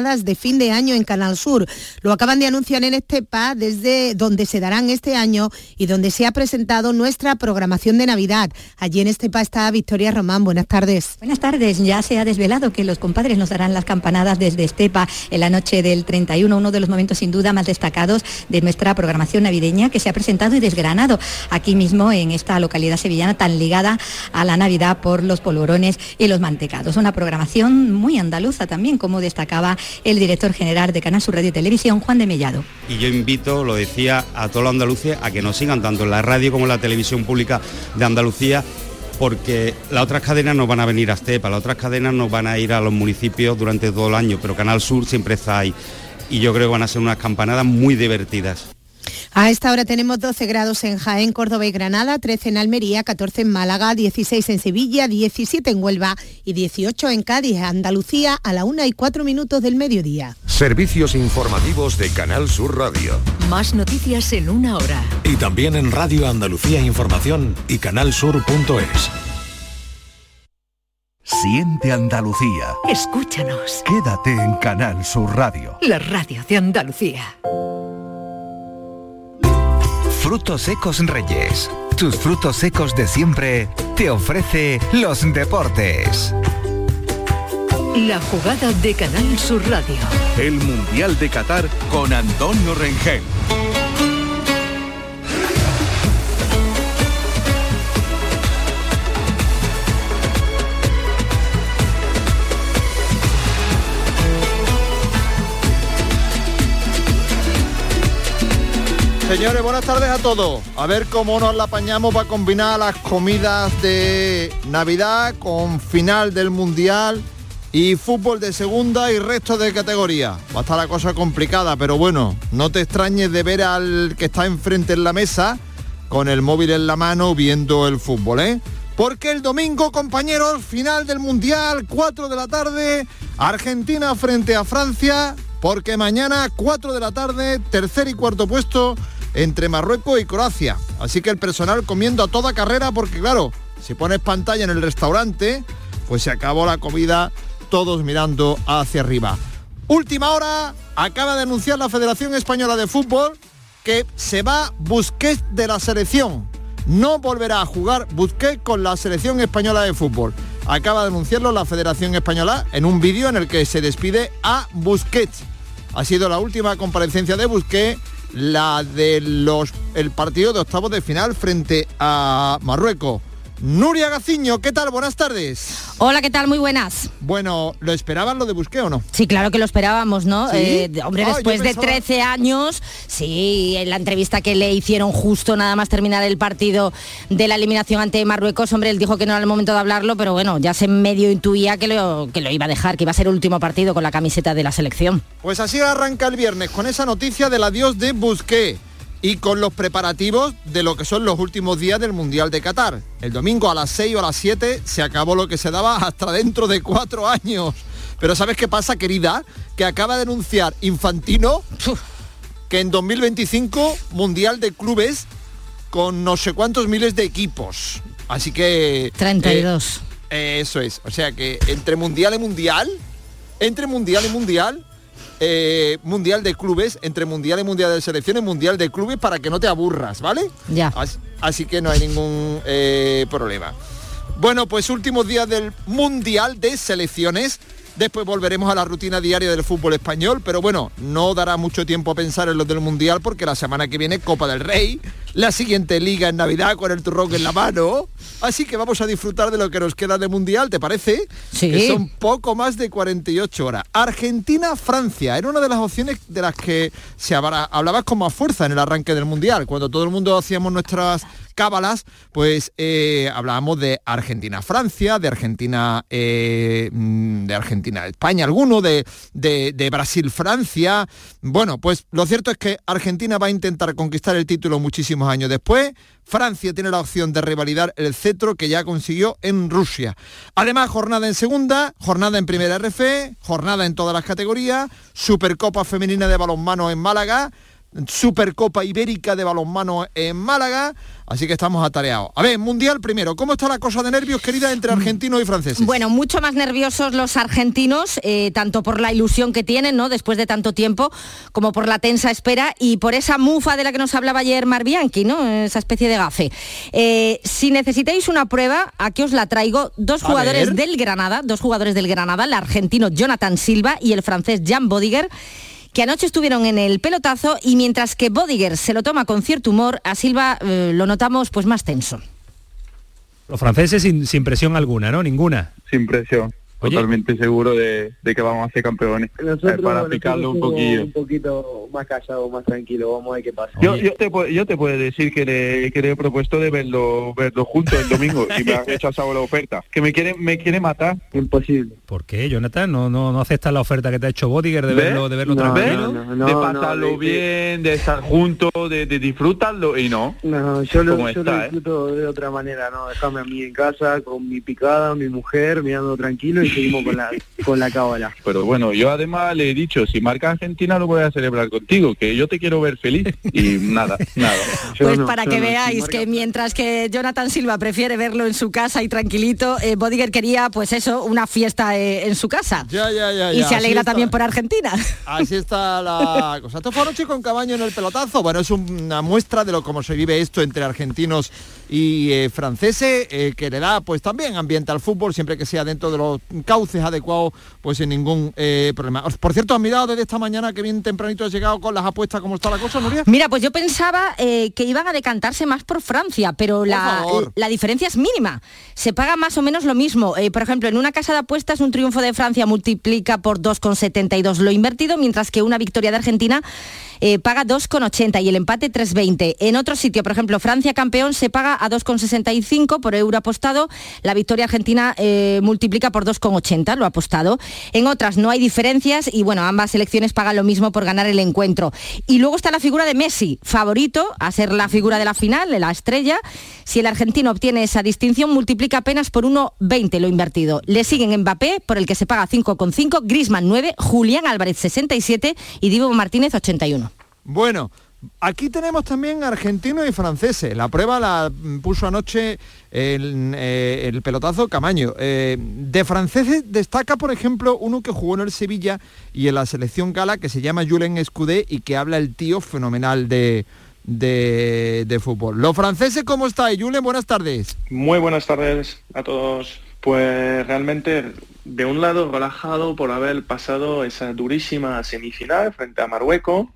de fin de año en Canal Sur. Lo acaban de anunciar en Estepa, desde donde se darán este año y donde se ha presentado nuestra programación de Navidad. Allí en Estepa está Victoria Román. Buenas tardes. Buenas tardes. Ya se ha desvelado que los compadres nos darán las campanadas desde Estepa en la noche del 31, uno de los momentos sin duda más destacados de nuestra programación navideña que se ha presentado y desgranado aquí mismo en esta localidad sevillana tan ligada a la Navidad por los polvorones y los mantecados. Una programación muy andaluza también, como destacaba el director general de Canal Sur Radio y Televisión, Juan de Mellado. Y yo invito, lo decía, a toda la Andalucía a que nos sigan tanto en la radio como en la televisión pública de Andalucía porque las otras cadenas no van a venir a Estepa, las otras cadenas no van a ir a los municipios durante todo el año, pero Canal Sur siempre está ahí. Y yo creo que van a ser unas campanadas muy divertidas. A esta hora tenemos 12 grados en Jaén, Córdoba y Granada, 13 en Almería, 14 en Málaga, 16 en Sevilla, 17 en Huelva y 18 en Cádiz, Andalucía, a la 1 y 4 minutos del mediodía. Servicios informativos de Canal Sur Radio. Más noticias en una hora. Y también en Radio Andalucía Información y canalsur.es. Siente Andalucía. Escúchanos. Quédate en Canal Sur Radio. La radio de Andalucía. Frutos secos Reyes. Tus frutos secos de siempre te ofrece los deportes. La jugada de Canal Sur Radio. El Mundial de Qatar con Antonio Rengel. Señores, buenas tardes a todos. A ver cómo nos la apañamos para combinar las comidas de Navidad con final del Mundial y fútbol de segunda y resto de categoría. Va a estar la cosa complicada, pero bueno, no te extrañes de ver al que está enfrente en la mesa con el móvil en la mano viendo el fútbol, ¿eh? Porque el domingo, compañeros, final del Mundial, 4 de la tarde, Argentina frente a Francia, porque mañana, 4 de la tarde, tercer y cuarto puesto entre Marruecos y Croacia. Así que el personal comiendo a toda carrera porque claro, si pones pantalla en el restaurante, pues se acabó la comida todos mirando hacia arriba. Última hora, acaba de anunciar la Federación Española de Fútbol que se va Busquets de la selección. No volverá a jugar Busquets con la selección española de fútbol. Acaba de anunciarlo la Federación Española en un vídeo en el que se despide a Busquets. Ha sido la última comparecencia de Busquets la de los el partido de octavos de final frente a Marruecos. Nuria Gaciño, ¿qué tal? Buenas tardes. Hola, ¿qué tal? Muy buenas. Bueno, ¿lo esperaban lo de Busqué o no? Sí, claro que lo esperábamos, ¿no? ¿Sí? Eh, hombre, Ah, después de pensaba- 13 años, sí, en la entrevista que le hicieron justo nada más terminar el partido de la eliminación ante Marruecos, hombre, él dijo que no era el momento de hablarlo, pero bueno, ya se medio intuía que lo, que lo iba a dejar, que iba a ser el último partido con la camiseta de la selección. Pues así arranca el viernes con esa noticia del adiós de Busqué y con los preparativos de lo que son los últimos días del Mundial de Qatar. El domingo a las 6 o a las 7 se acabó lo que se daba hasta dentro de cuatro años. Pero ¿sabes qué pasa, querida? Que acaba de anunciar Infantino que en 2025 Mundial de Clubes con no sé cuántos miles de equipos. Así que... 32. eh, eso es. O sea que entre Mundial y Mundial, entre Mundial y Mundial, eh, Mundial de Clubes, entre Mundial y Mundial de Selecciones, Mundial de Clubes para que no te aburras, ¿vale? Ya. Así, así que no hay ningún eh, problema. Bueno, pues últimos días del Mundial de Selecciones. Después volveremos a la rutina diaria del fútbol español, pero bueno, no dará mucho tiempo a pensar en los del Mundial porque la semana que viene Copa del Rey, la siguiente liga en Navidad con el turrón en la mano. Así que vamos a disfrutar de lo que nos queda de Mundial, ¿te parece? Sí. Que son poco más de 48 horas. Argentina-Francia era una de las opciones de las que se habla- hablaba con más fuerza en el arranque del Mundial. Cuando todo el mundo hacíamos nuestras cábalas, pues eh, hablábamos de Argentina-Francia, de Argentina eh, mm, de Argentina-España alguno, de, de- de Brasil-Francia. Bueno, pues lo cierto es que Argentina va a intentar conquistar el título muchísimos años después. Francia tiene la opción de revalidar el cetro que ya consiguió en Rusia. Además, jornada en segunda, jornada en primera RF, jornada en todas las categorías, Supercopa Femenina de Balonmano en Málaga, Supercopa Ibérica de balonmano en Málaga, así que estamos atareados. A ver, Mundial primero, ¿cómo está la cosa de nervios, querida, entre argentinos y franceses? Bueno, mucho más nerviosos los argentinos, eh, tanto por la ilusión que tienen, ¿no? Después de tanto tiempo, como por la tensa espera y por esa mufa de la que nos hablaba ayer Marbianchi, ¿no? Esa especie de gafe. Eh, si necesitáis una prueba, aquí os la traigo. Dos jugadores del Granada, dos jugadores del Granada, el argentino Jonathan Silva y el francés Jan Bodiger que anoche estuvieron en el pelotazo y mientras que Bodiger se lo toma con cierto humor, a Silva eh, lo notamos pues más tenso. Los franceses sin, sin presión alguna, ¿no? Ninguna. sin presión. Oye. Totalmente seguro de, de que vamos a ser campeones. Nosotros, Eh, para picarlo un poquillo. un poquito más callado, más tranquilo, vamos a ver qué pasa. Yo, yo, te, puedo- yo te puedo decir que le, que le he propuesto de verlo, verlo juntos el domingo y me ha rechazado la oferta. Que me quiere, me quiere matar. Imposible. ¿Por qué, Jonathan? ¿No, no, no aceptas la oferta que te ha hecho Bodiger de ¿Ves? verlo, de verlo No, tranquilo? no, no, de pasarlo bien, de estar juntos, de, de disfrutarlo y no. No, yo lo, ¿Cómo yo está, lo eh? disfruto de otra manera, ¿no? Déjame a mí en casa con mi picada, mi mujer, mirando tranquilo y seguimos con la con la cábala. Pero bueno, yo además le he dicho, si marca Argentina lo voy a celebrar contigo, que yo te quiero ver feliz. Y nada, nada. Yo Pues no, para que no, veáis que mientras que Jonathan Silva prefiere verlo en su casa y tranquilito, eh, Bodiger quería pues eso, una fiesta eh, en su casa. Ya, ya, ya, y ya, se alegra también por Argentina. Así está la cosa. Esto fue anoche con Cabaño en el pelotazo. Bueno, es una muestra de lo cómo se vive esto entre argentinos y eh, franceses, eh, que le da pues también ambiente al fútbol, siempre que sea dentro de los cauces adecuados, pues sin ningún eh, problema. Por cierto, has mirado desde esta mañana que bien tempranito has llegado con las apuestas, ¿cómo está la cosa, Nuria? Mira, pues yo pensaba eh, que iban a decantarse más por Francia, pero la, la diferencia es mínima. Se paga más o menos lo mismo. Eh, por ejemplo, en una casa de apuestas un triunfo de Francia multiplica por 2,72 lo invertido, mientras que una victoria de Argentina eh, paga 2,80 y el empate 3,20. En otro sitio, por ejemplo, Francia campeón se paga a 2,65 por euro apostado. La victoria argentina eh, multiplica por 2,80 lo apostado. En otras no hay diferencias y bueno, ambas selecciones pagan lo mismo por ganar el encuentro. Y luego está la figura de Messi, favorito a ser la figura de la final, de la estrella. Si el argentino obtiene esa distinción, multiplica apenas por 1,20 lo invertido. Le siguen Mbappé, por el que se paga 5,5, Grisman 9, Julián Álvarez 67 y Divo Martínez 81. Bueno, aquí tenemos también argentinos y franceses. La prueba la mm, puso anoche el, eh, el pelotazo Camaño. Eh, de franceses destaca, por ejemplo, uno que jugó en el Sevilla y en la selección gala, que se llama Julen Escudé y que habla el tío fenomenal de, de, fútbol. Los franceses, ¿cómo estáis? Julen, buenas tardes. Muy buenas tardes a todos. Pues realmente, de un lado, relajado por haber pasado esa durísima semifinal frente a Marruecos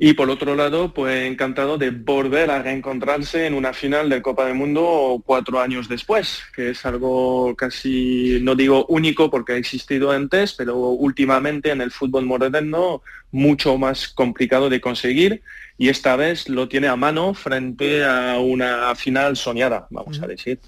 y por otro lado, pues encantado de volver a reencontrarse en una final de Copa del Mundo cuatro años después, que es algo casi, no digo único porque ha existido antes, pero últimamente en el fútbol moderno mucho más complicado de conseguir y esta vez lo tiene a mano frente a una final soñada, vamos a decir.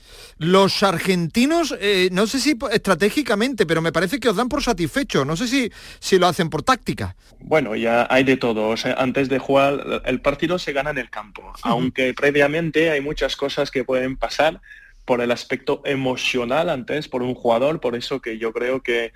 Los argentinos, eh, no sé si estratégicamente, pero me parece que os dan por satisfecho. No sé si, si lo hacen por táctica. Bueno, ya hay de todo. O sea, antes de jugar, el partido se gana en el campo, aunque previamente hay muchas cosas que pueden pasar por el aspecto emocional antes, por un jugador, por eso que yo creo que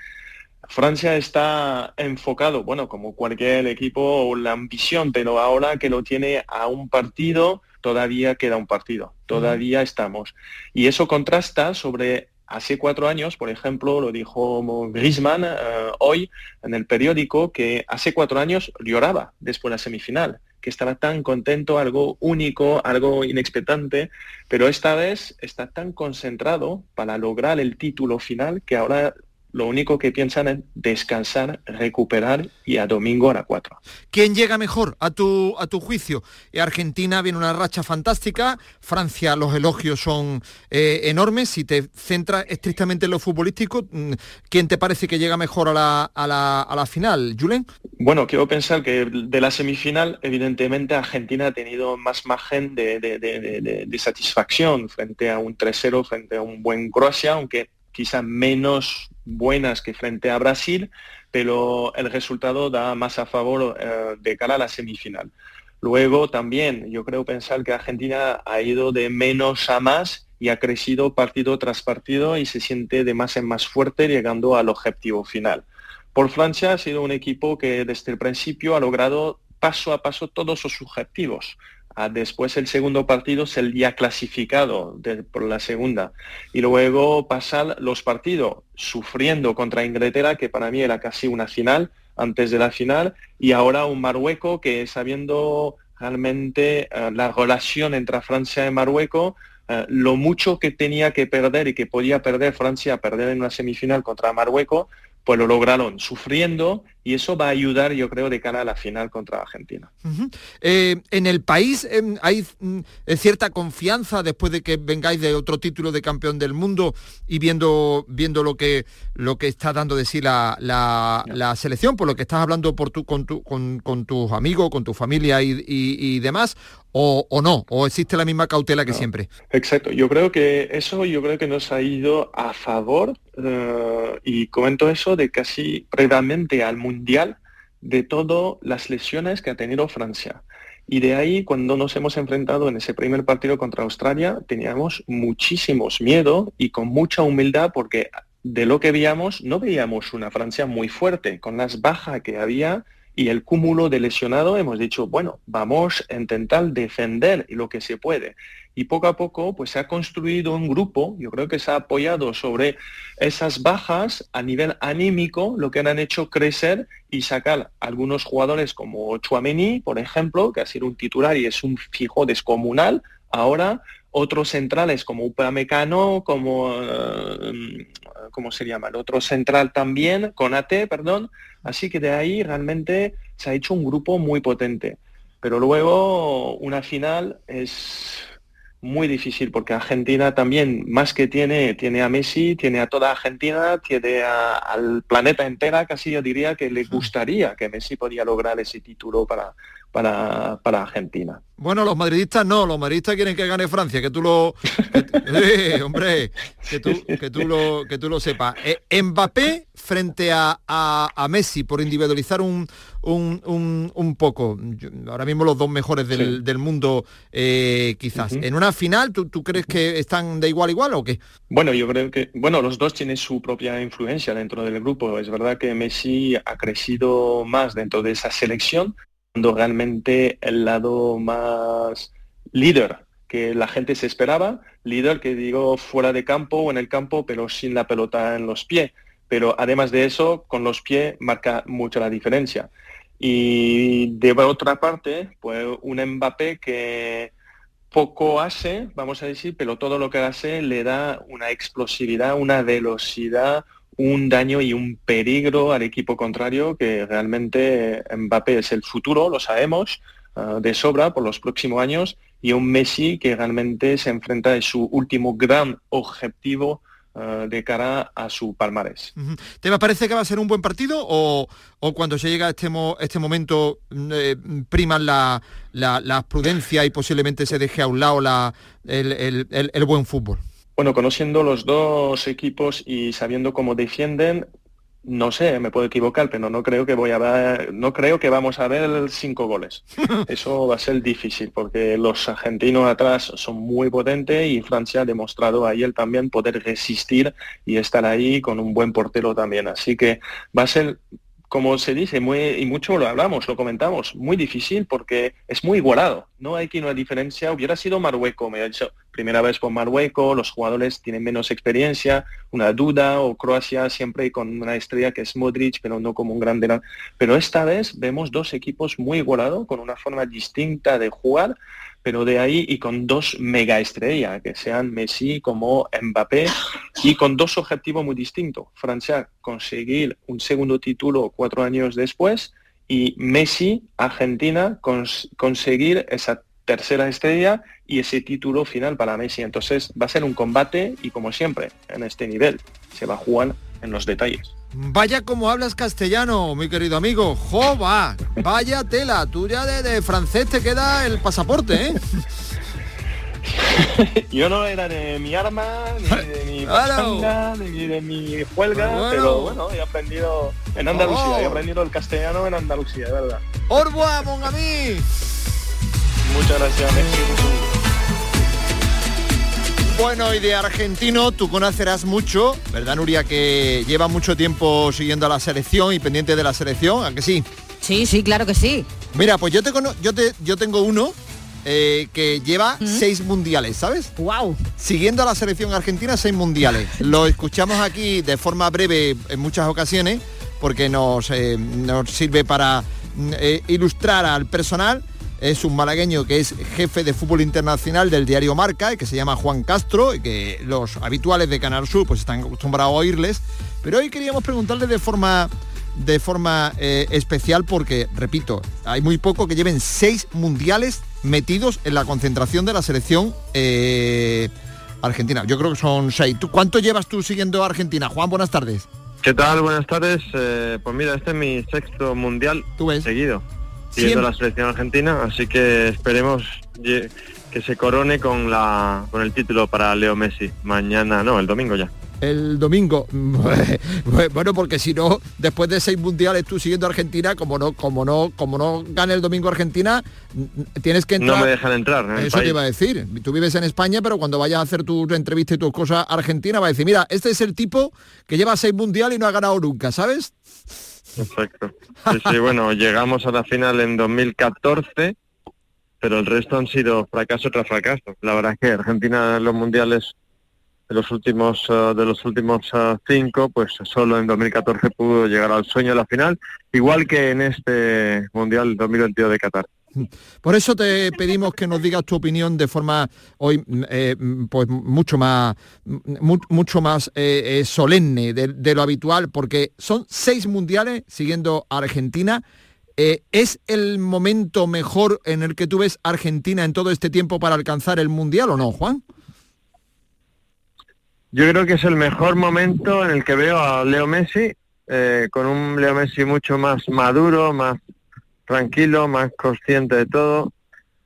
Francia está enfocado, bueno, como cualquier equipo, la ambición, pero ahora que lo tiene a un partido, todavía queda un partido, todavía estamos. Y eso contrasta sobre hace cuatro años, por ejemplo, lo dijo Griezmann eh, hoy en el periódico, que hace cuatro años lloraba después de la semifinal, que estaba tan contento, algo único, algo inexpectante, pero esta vez está tan concentrado para lograr el título final que ahora lo único que piensan es descansar, recuperar y a domingo a las 4. ¿Quién llega mejor a tu, a tu juicio? Argentina viene una racha fantástica, Francia los elogios son eh, enormes, si te centras estrictamente en lo futbolístico, mm, ¿quién te parece que llega mejor a la, a la, a la final, Julen? Bueno, quiero pensar que de la semifinal, evidentemente, Argentina ha tenido más margen de- de- de- de satisfacción frente a un 3-0, frente a un buen Croacia, aunque quizá menos buenas que frente a Brasil, pero el resultado da más a favor eh, de cara a la semifinal. Luego también yo creo pensar que Argentina ha ido de menos a más y ha crecido partido tras partido y se siente de más en más fuerte llegando al objetivo final. Por Francia ha sido un equipo que desde el principio ha logrado paso a paso todos sus objetivos. Después el segundo partido es el clasificado por la segunda. Y luego pasar los partidos sufriendo contra Inglaterra, que para mí era casi una final antes de la final, y ahora un Marruecos que sabiendo realmente eh, la relación entre Francia y Marruecos, eh, lo mucho que tenía que perder y que podía perder Francia, perder en una semifinal contra Marruecos, pues lo lograron sufriendo y eso va a ayudar, yo creo, de cara a la final contra Argentina. Eh, en el país em, hay mm, eh, cierta confianza después de que vengáis de otro título de campeón del mundo y viendo, viendo lo, que, lo que está dando de sí la, la, selección, por lo que estás hablando por tu, con, tu, con, con, tus amigos, con tu familia y, demás, o, o, no, o existe la misma cautela que siempre. Exacto, yo creo que eso yo creo que nos ha ido a favor eh, y comento eso de casi previamente al mundial de todas las lesiones que ha tenido Francia. Y de ahí, cuando nos hemos enfrentado en ese primer partido contra Australia, teníamos muchísimos miedo y con mucha humildad porque de lo que veíamos, no veíamos una Francia muy fuerte. Con las bajas que había, y el cúmulo de lesionado hemos dicho, bueno, vamos a intentar defender lo que se puede. Y poco a poco pues se ha construido un grupo, yo creo que se ha apoyado sobre esas bajas a nivel anímico, lo que han hecho crecer y sacar algunos jugadores como Chuameni, por ejemplo, que ha sido un titular y es un fijo descomunal, ahora otros centrales como Upamecano, como, eh, ¿cómo se llama? El otro central también, Conate, perdón. Así que de ahí realmente se ha hecho un grupo muy potente. Pero luego una final es muy difícil porque Argentina también, más que tiene, tiene a Messi, tiene a toda Argentina, tiene al planeta entera, casi yo diría que le gustaría que Messi podía lograr ese título para, para, para Argentina. Bueno, los madridistas no, los madridistas quieren que gane Francia, que tú lo... hombre, que tú, que tú, lo, que tú lo sepas. Eh, Mbappé frente a, a, Messi, por individualizar un, un, un, poco, ahora mismo los dos mejores del, del mundo eh, quizás. En una final, ¿tú, ¿tú crees que están de igual a igual o qué? Bueno, yo creo que, bueno, los dos tienen su propia influencia dentro del grupo. Es verdad que Messi ha crecido más dentro de esa selección, realmente el lado más líder que la gente se esperaba, líder que digo fuera de campo o en el campo, pero sin la pelota en los pies. Pero además de eso, con los pies marca mucho la diferencia. Y de otra parte, pues un Mbappé que poco hace, vamos a decir, pero todo lo que hace le da una explosividad, una velocidad, un daño y un peligro al equipo contrario que realmente Mbappé es el futuro, lo sabemos, ah, de sobra por los próximos años, y un Messi que realmente se enfrenta a su último gran objetivo ah, de cara a su palmarés. ¿Te parece que va a ser un buen partido o, cuando se llega a este, este momento eh, priman la, prudencia y posiblemente se deje a un lado la, el buen fútbol? Bueno, conociendo los dos equipos y sabiendo cómo defienden, no sé, me puedo equivocar, pero no creo que voy a ver, no creo que vamos a ver cinco goles. Eso va a ser difícil porque los argentinos atrás son muy potentes y Francia ha demostrado ayer también poder resistir y estar ahí con un buen portero también. Así que va a ser como se dice, muy, y mucho lo hablamos, lo comentamos, muy difícil porque es muy igualado. No hay que una diferencia. Hubiera sido Marruecos, me ha dicho, primera vez por Marruecos, los jugadores tienen menos experiencia, una duda, o Croacia siempre con una estrella que es Modric, pero no como un grande. Pero esta vez vemos dos equipos muy igualados, con una forma distinta de jugar pero de ahí y con dos mega estrellas, que sean Messi como Mbappé, y con dos objetivos muy distintos. Francia conseguir un segundo título cuatro años después y Messi, Argentina, conseguir esa tercera estrella y ese título final para Messi. Entonces va a ser un combate y como siempre, en este nivel, se va a jugar en los detalles. Vaya como hablas castellano, mi querido amigo. ¡Jova! Vaya tela, tú ya de, francés te queda el pasaporte, ¿eh? Yo no era de mi arma, ni de mi pachanga, ni de mi huelga, pero bueno, he aprendido en Andalucía, he oh. aprendido el castellano en Andalucía, de verdad. ¡Orboa, mon ami! Muchas gracias. Bueno, y de argentino tú conocerás mucho, ¿verdad, Nuria? Que lleva mucho tiempo siguiendo a la selección y pendiente de la selección, ¿a que sí? Sí, sí, claro que sí. Mira, pues yo te cono- yo te yo tengo uno eh, que lleva seis mundiales, ¿sabes? Wow. Siguiendo a la selección argentina, seis mundiales. Lo escuchamos aquí de forma breve en muchas ocasiones porque nos, eh, nos sirve para mm, eh, ilustrar al personal. Es un malagueño que es jefe de fútbol internacional del diario Marca y que se llama Juan Castro y que los habituales de Canal Sur pues están acostumbrados a oírles. Pero hoy queríamos preguntarle de forma de forma eh, especial porque, repito, hay muy poco que lleven seis mundiales metidos en la concentración de la selección eh, argentina. Yo creo que son seis. ¿Tú, ¿Cuánto llevas tú siguiendo a Argentina? Juan, buenas tardes. ¿Qué tal? Buenas tardes. Eh, pues mira, este es mi sexto mundial seguido, siguiendo la selección argentina, así que esperemos que se corone con la con el título para Leo Messi mañana, no, el domingo ya. El domingo. bueno, porque si no, después de seis mundiales tú siguiendo a Argentina, como no, como no, como no gane el domingo Argentina, tienes que entrar. No me dejan entrar en el Eso te iba a decir. Tú vives en España, pero cuando vayas a hacer tu entrevista y tus cosas Argentina, va a decir, mira, este es el tipo que lleva seis mundiales y no ha ganado nunca, ¿sabes? Exacto. Sí, bueno, llegamos a la final en 2014, pero el resto han sido fracaso tras fracaso. La verdad es que Argentina en los mundiales de los últimos eh, de los últimos eh, cinco, pues solo en 2014 pudo llegar al sueño de la final, igual que en este mundial 2022 de Qatar. Por eso te pedimos que nos digas tu opinión de forma hoy mm, eh, mm, pues mucho más mm, mu- mucho más eh, eh, solemne de, lo habitual, porque son seis mundiales siguiendo a Argentina. ¿Es el momento mejor en el que tú ves Argentina en todo este tiempo para alcanzar el mundial o no, Juan? Yo creo que es el mejor momento en el que veo a Leo Messi, con un Leo Messi mucho más maduro, más tranquilo, más consciente de todo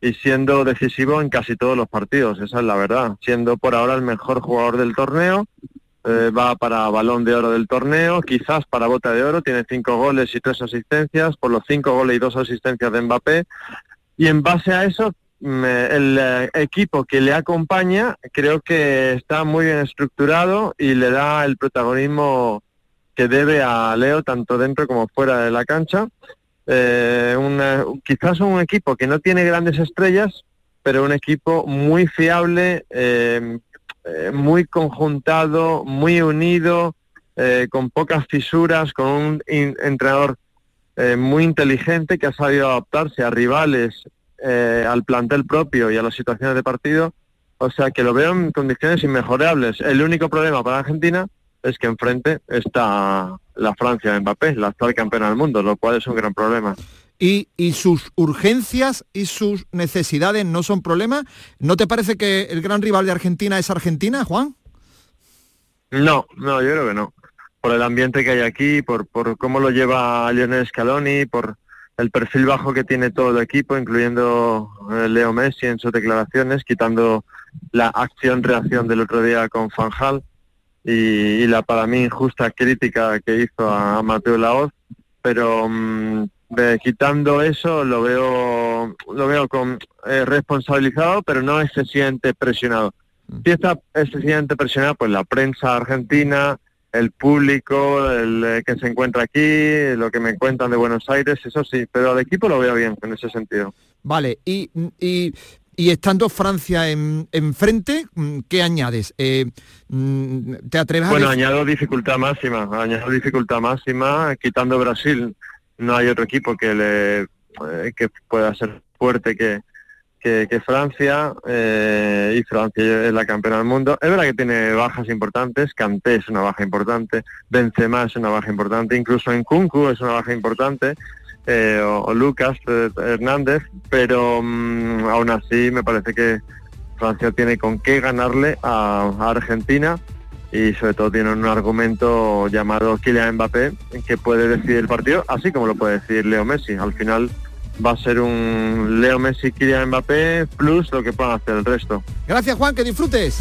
y siendo decisivo en casi todos los partidos, esa es la verdad. Siendo por ahora el mejor jugador del torneo, eh, va para balón de oro del torneo, quizás para bota de oro, tiene cinco goles y tres asistencias, por los cinco goles y dos asistencias de Mbappé. Y en base a eso, me- el eh, equipo que le acompaña creo que está muy bien estructurado y le da el protagonismo que debe a Leo tanto dentro como fuera de la cancha. Eh, una- quizás un equipo que no tiene grandes estrellas, pero un equipo muy fiable, eh, eh, muy conjuntado, muy unido, eh, con pocas fisuras, con un entrenador eh, muy inteligente que ha sabido adaptarse a rivales, al plantel propio y a las situaciones de partido. O sea que lo veo en condiciones inmejorables. El único problema para Argentina es que enfrente está la Francia de Mbappé, la actual campeona del mundo, lo cual es un gran problema. Y, y sus urgencias y sus necesidades no son problema. ¿No te parece que el gran rival de Argentina es Argentina, Juan? No, no, yo creo que no. Por el ambiente que hay aquí, por, por cómo lo lleva Lionel Scaloni, por el perfil bajo que tiene todo el equipo, incluyendo eh, Leo Messi en sus declaraciones, quitando la acción-reacción del otro día con Fanjal y, y la para mí injusta crítica que hizo a, a Mateo Laoz, pero mm, de- quitando eso lo veo lo veo con eh, responsabilizado, pero no excesivamente presionado. Si está excesivamente presionado, pues la prensa argentina, el público, el eh, que se encuentra aquí, lo que me cuentan de Buenos Aires, eso sí, pero al equipo lo veo bien en ese sentido. Vale, y, y- y estando Francia en- enfrente, mm, ¿qué añades? Eh, mm, ¿Te atreves Bueno, a decir- añado dificultad máxima, añado dificultad máxima, quitando Brasil, no hay otro equipo que le eh, que pueda ser fuerte que, que, que Francia, eh, y Francia es la campeona del mundo. Es verdad que tiene bajas importantes, Kanté es una baja importante, Benzema es una baja importante, incluso en Kunku es una baja importante, eh, o, o Lucas eh, Hernández, pero mm, aún así me parece que Francia tiene con qué ganarle a, a Argentina y sobre todo tiene un argumento llamado Kylian Mbappé que puede decidir el partido, así como lo puede decidir Leo Messi. Al final va a ser un Leo Messi, Kylian Mbappé plus lo que puedan hacer el resto. Gracias, Juan, que disfrutes.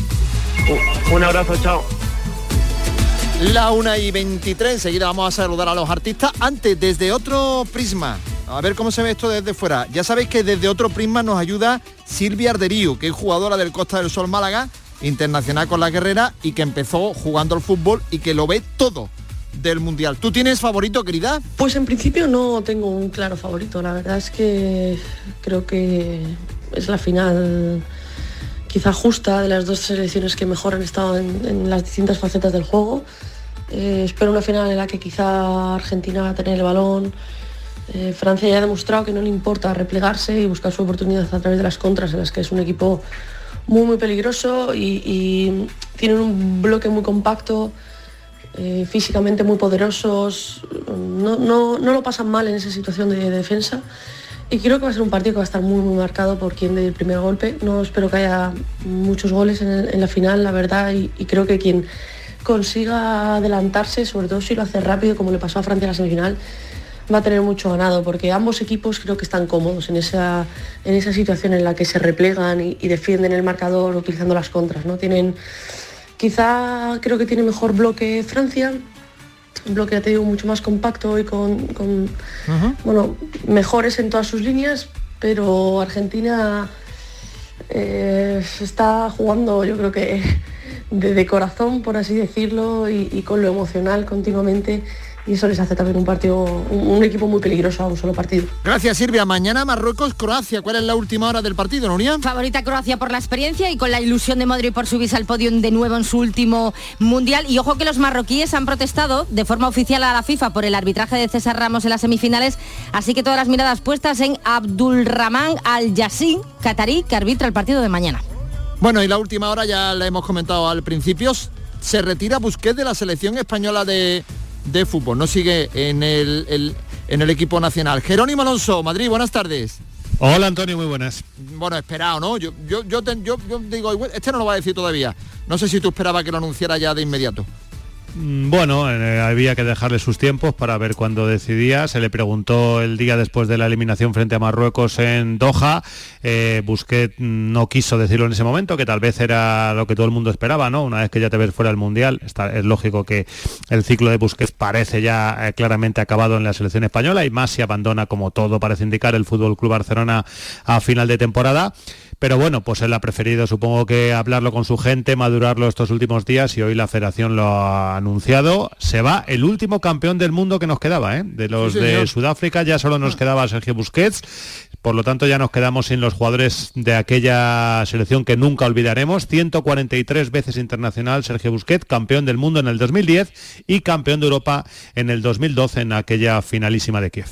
Un abrazo, chao. La 1 y 23, enseguida vamos a saludar a los artistas. Antes, desde otro prisma, a ver cómo se ve esto desde fuera. Ya sabéis que desde otro prisma nos ayuda Silvia Arderío, que es jugadora del Costa del Sol Málaga, internacional con la guerrera y que empezó jugando al fútbol y que lo ve todo. del Mundial. ¿Tú tienes favorito, querida? Pues en principio no tengo un claro favorito. La verdad es que creo que es la final quizá justa de las dos selecciones que mejor han estado en, las distintas facetas del juego. Eh, espero una final en la que quizá Argentina va a tener el balón. Eh, Francia ya ha demostrado que no le importa replegarse y buscar su oportunidad a través de las contras, en las que es un equipo muy muy peligroso y, y tienen un bloque muy compacto, eh, físicamente muy poderosos, no, no, no lo pasan mal en esa situación de, defensa. Y creo que va a ser un partido que va a estar muy, muy marcado por quien dé el primer golpe. No espero que haya muchos goles en, la final, la verdad, y, creo que quien consiga adelantarse, sobre todo si lo hace rápido, como le pasó a Francia en la semifinal, va a tener mucho ganado, porque ambos equipos creo que están cómodos en esa, en esa situación en la que se replegan y, y defienden el marcador utilizando las contras. ¿no? Tienen, quizá creo que tiene mejor bloque Francia, un bloque ya te digo mucho más compacto y con, con, bueno, mejores en todas sus líneas, pero Argentina eh, está jugando yo creo que de, de corazón, por así decirlo, y, y con lo emocional continuamente, y eso les hace también un partido, un, un equipo muy peligroso a un solo partido. Gracias, Silvia. Mañana Marruecos-Croacia. ¿Cuál es la última hora del partido, Nuria? Favorita Croacia por la experiencia y con la ilusión de Modric por subirse al podio de nuevo en su último mundial. Y ojo que los marroquíes han protestado de forma oficial a la FIFA por el arbitraje de César Ramos en las semifinales. Así que todas las miradas puestas en Abdulrahman Al-Yassin, catarí, que arbitra el partido de mañana. Bueno, y la última hora ya la hemos comentado al principio. Se retira Busquets de la selección española de, de fútbol. No sigue en el, el- en el equipo nacional. Jerónimo Alonso, Madrid, buenas tardes. Hola Antonio, muy buenas. Bueno, esperado, ¿no? Yo, yo, yo, te- yo- yo digo, este no lo va a decir todavía. No sé si tú esperabas que lo anunciara ya de inmediato. Mm, Bueno, eh, había que dejarle sus tiempos para ver cuándo decidía. Se le preguntó el día después de la eliminación frente a Marruecos en Doha. Eh, Busquets no quiso decirlo en ese momento, que tal vez era lo que todo el mundo esperaba, ¿no? Una vez que ya te ves fuera del Mundial, está, es lógico que el ciclo de Busquets parece ya eh, claramente acabado en la selección española y más si abandona, como todo parece indicar, el Fútbol Club Barcelona a final de temporada. Pero bueno, pues él ha preferido supongo que hablarlo con su gente, madurarlo estos últimos días y hoy la federación lo ha anunciado. Se va el último campeón del mundo que nos quedaba, ¿eh? De los Sí, de. Sudáfrica ya solo nos quedaba Sergio Busquets. Por lo tanto ya nos quedamos sin los jugadores de aquella selección que nunca olvidaremos. 143 veces internacional Sergio Busquets, campeón del mundo en el 2010 y campeón de Europa en el 2012 en aquella finalísima de Kiev.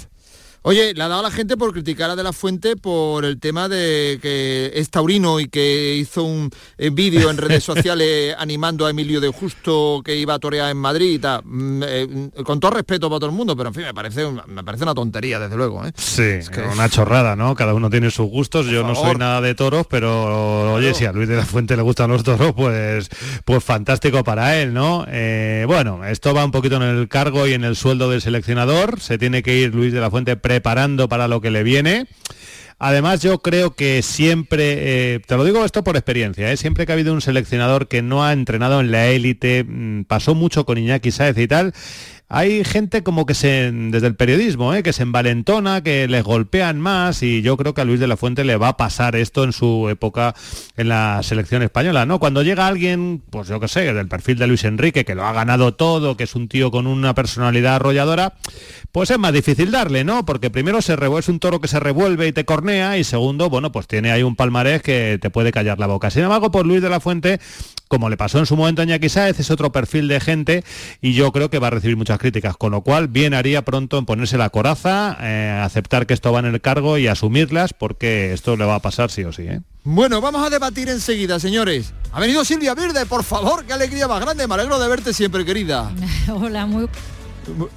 Oye, le ha dado a la gente por criticar a De La Fuente por el tema de que es taurino y que hizo un eh, vídeo en redes sociales animando a Emilio de Justo que iba a torear en Madrid y tal. Mm, eh, con todo respeto para todo el mundo, pero en fin, me parece, me parece una tontería, desde luego. ¿eh? Sí, una chorrada, ¿no? Cada uno tiene sus gustos. Yo no soy nada de toros, pero oye, si a Luis de la Fuente le gustan los toros, pues, pues fantástico para él, ¿no? Eh, bueno, esto va un poquito en el cargo y en el sueldo del seleccionador. Se tiene que ir Luis de la Fuente preparando para lo que le viene. Además, yo creo que siempre, eh, te lo digo esto por experiencia, ¿eh? siempre que ha habido un seleccionador que no ha entrenado en la élite, mm, pasó mucho con Iñaki Sáez y tal, hay gente como que se, desde el periodismo, ¿eh? que se envalentona, que les golpean más y yo creo que a Luis de la Fuente le va a pasar esto en su época en la selección española, ¿no? Cuando llega alguien, pues yo qué sé, del perfil de Luis Enrique, que lo ha ganado todo, que es un tío con una personalidad arrolladora, pues es más difícil darle, ¿no? Porque primero se es un toro que se revuelve y te cornea y segundo, bueno, pues tiene ahí un palmarés que te puede callar la boca. Sin embargo, por Luis de la Fuente, como le pasó en su momento a Iñaki Sáez, es otro perfil de gente y yo creo que va a recibir muchas críticas, con lo cual bien haría pronto en ponerse la coraza, eh, aceptar que esto va en el cargo y asumirlas porque esto le va a pasar sí o sí, ¿eh? Bueno, vamos a debatir enseguida, señores. Ha venido Silvia Verde, por favor, qué alegría más grande. Me alegro de verte siempre, querida. Hola, muy...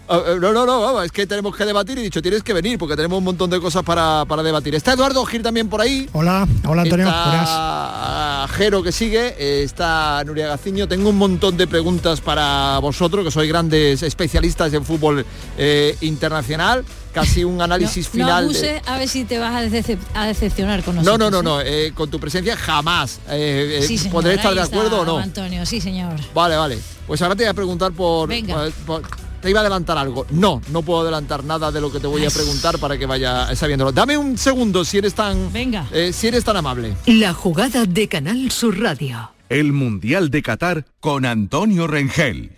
Ah, eh, No, no, no, vamos, es que tenemos que debatir y dicho, tienes que venir porque tenemos un montón de cosas para, para debatir. Está Eduardo Gil también por ahí. Hola, hola Antonio, buenas. Jero que sigue, eh, está Nuria Gaciño. Tengo un montón de preguntas para vosotros, que sois grandes especialistas en fútbol eh, internacional. Casi un análisis no, final. No de- abuses a ver si te vas a, decep- a decepcionar con No, nosotros. no, no, no, eh, con tu presencia jamás. Eh, eh, Sí, señor, ¿Podré estar de acuerdo o no? Antonio, sí, señor. Vale, vale. Pues ahora te voy a preguntar por, Venga. por- por- Te iba a adelantar algo. No, no puedo adelantar nada de lo que te voy a preguntar para que vaya sabiéndolo. Dame un segundo si eres tan. Venga. eh, si eres tan amable. La jugada de Canal Sur Radio. El Mundial de Qatar con Antonio Rengel.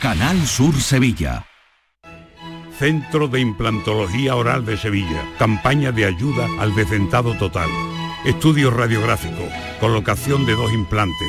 Canal Sur Sevilla. Centro de Implantología Oral de Sevilla. Campaña de ayuda al decentado total. Estudio radiográfico, colocación de dos implantes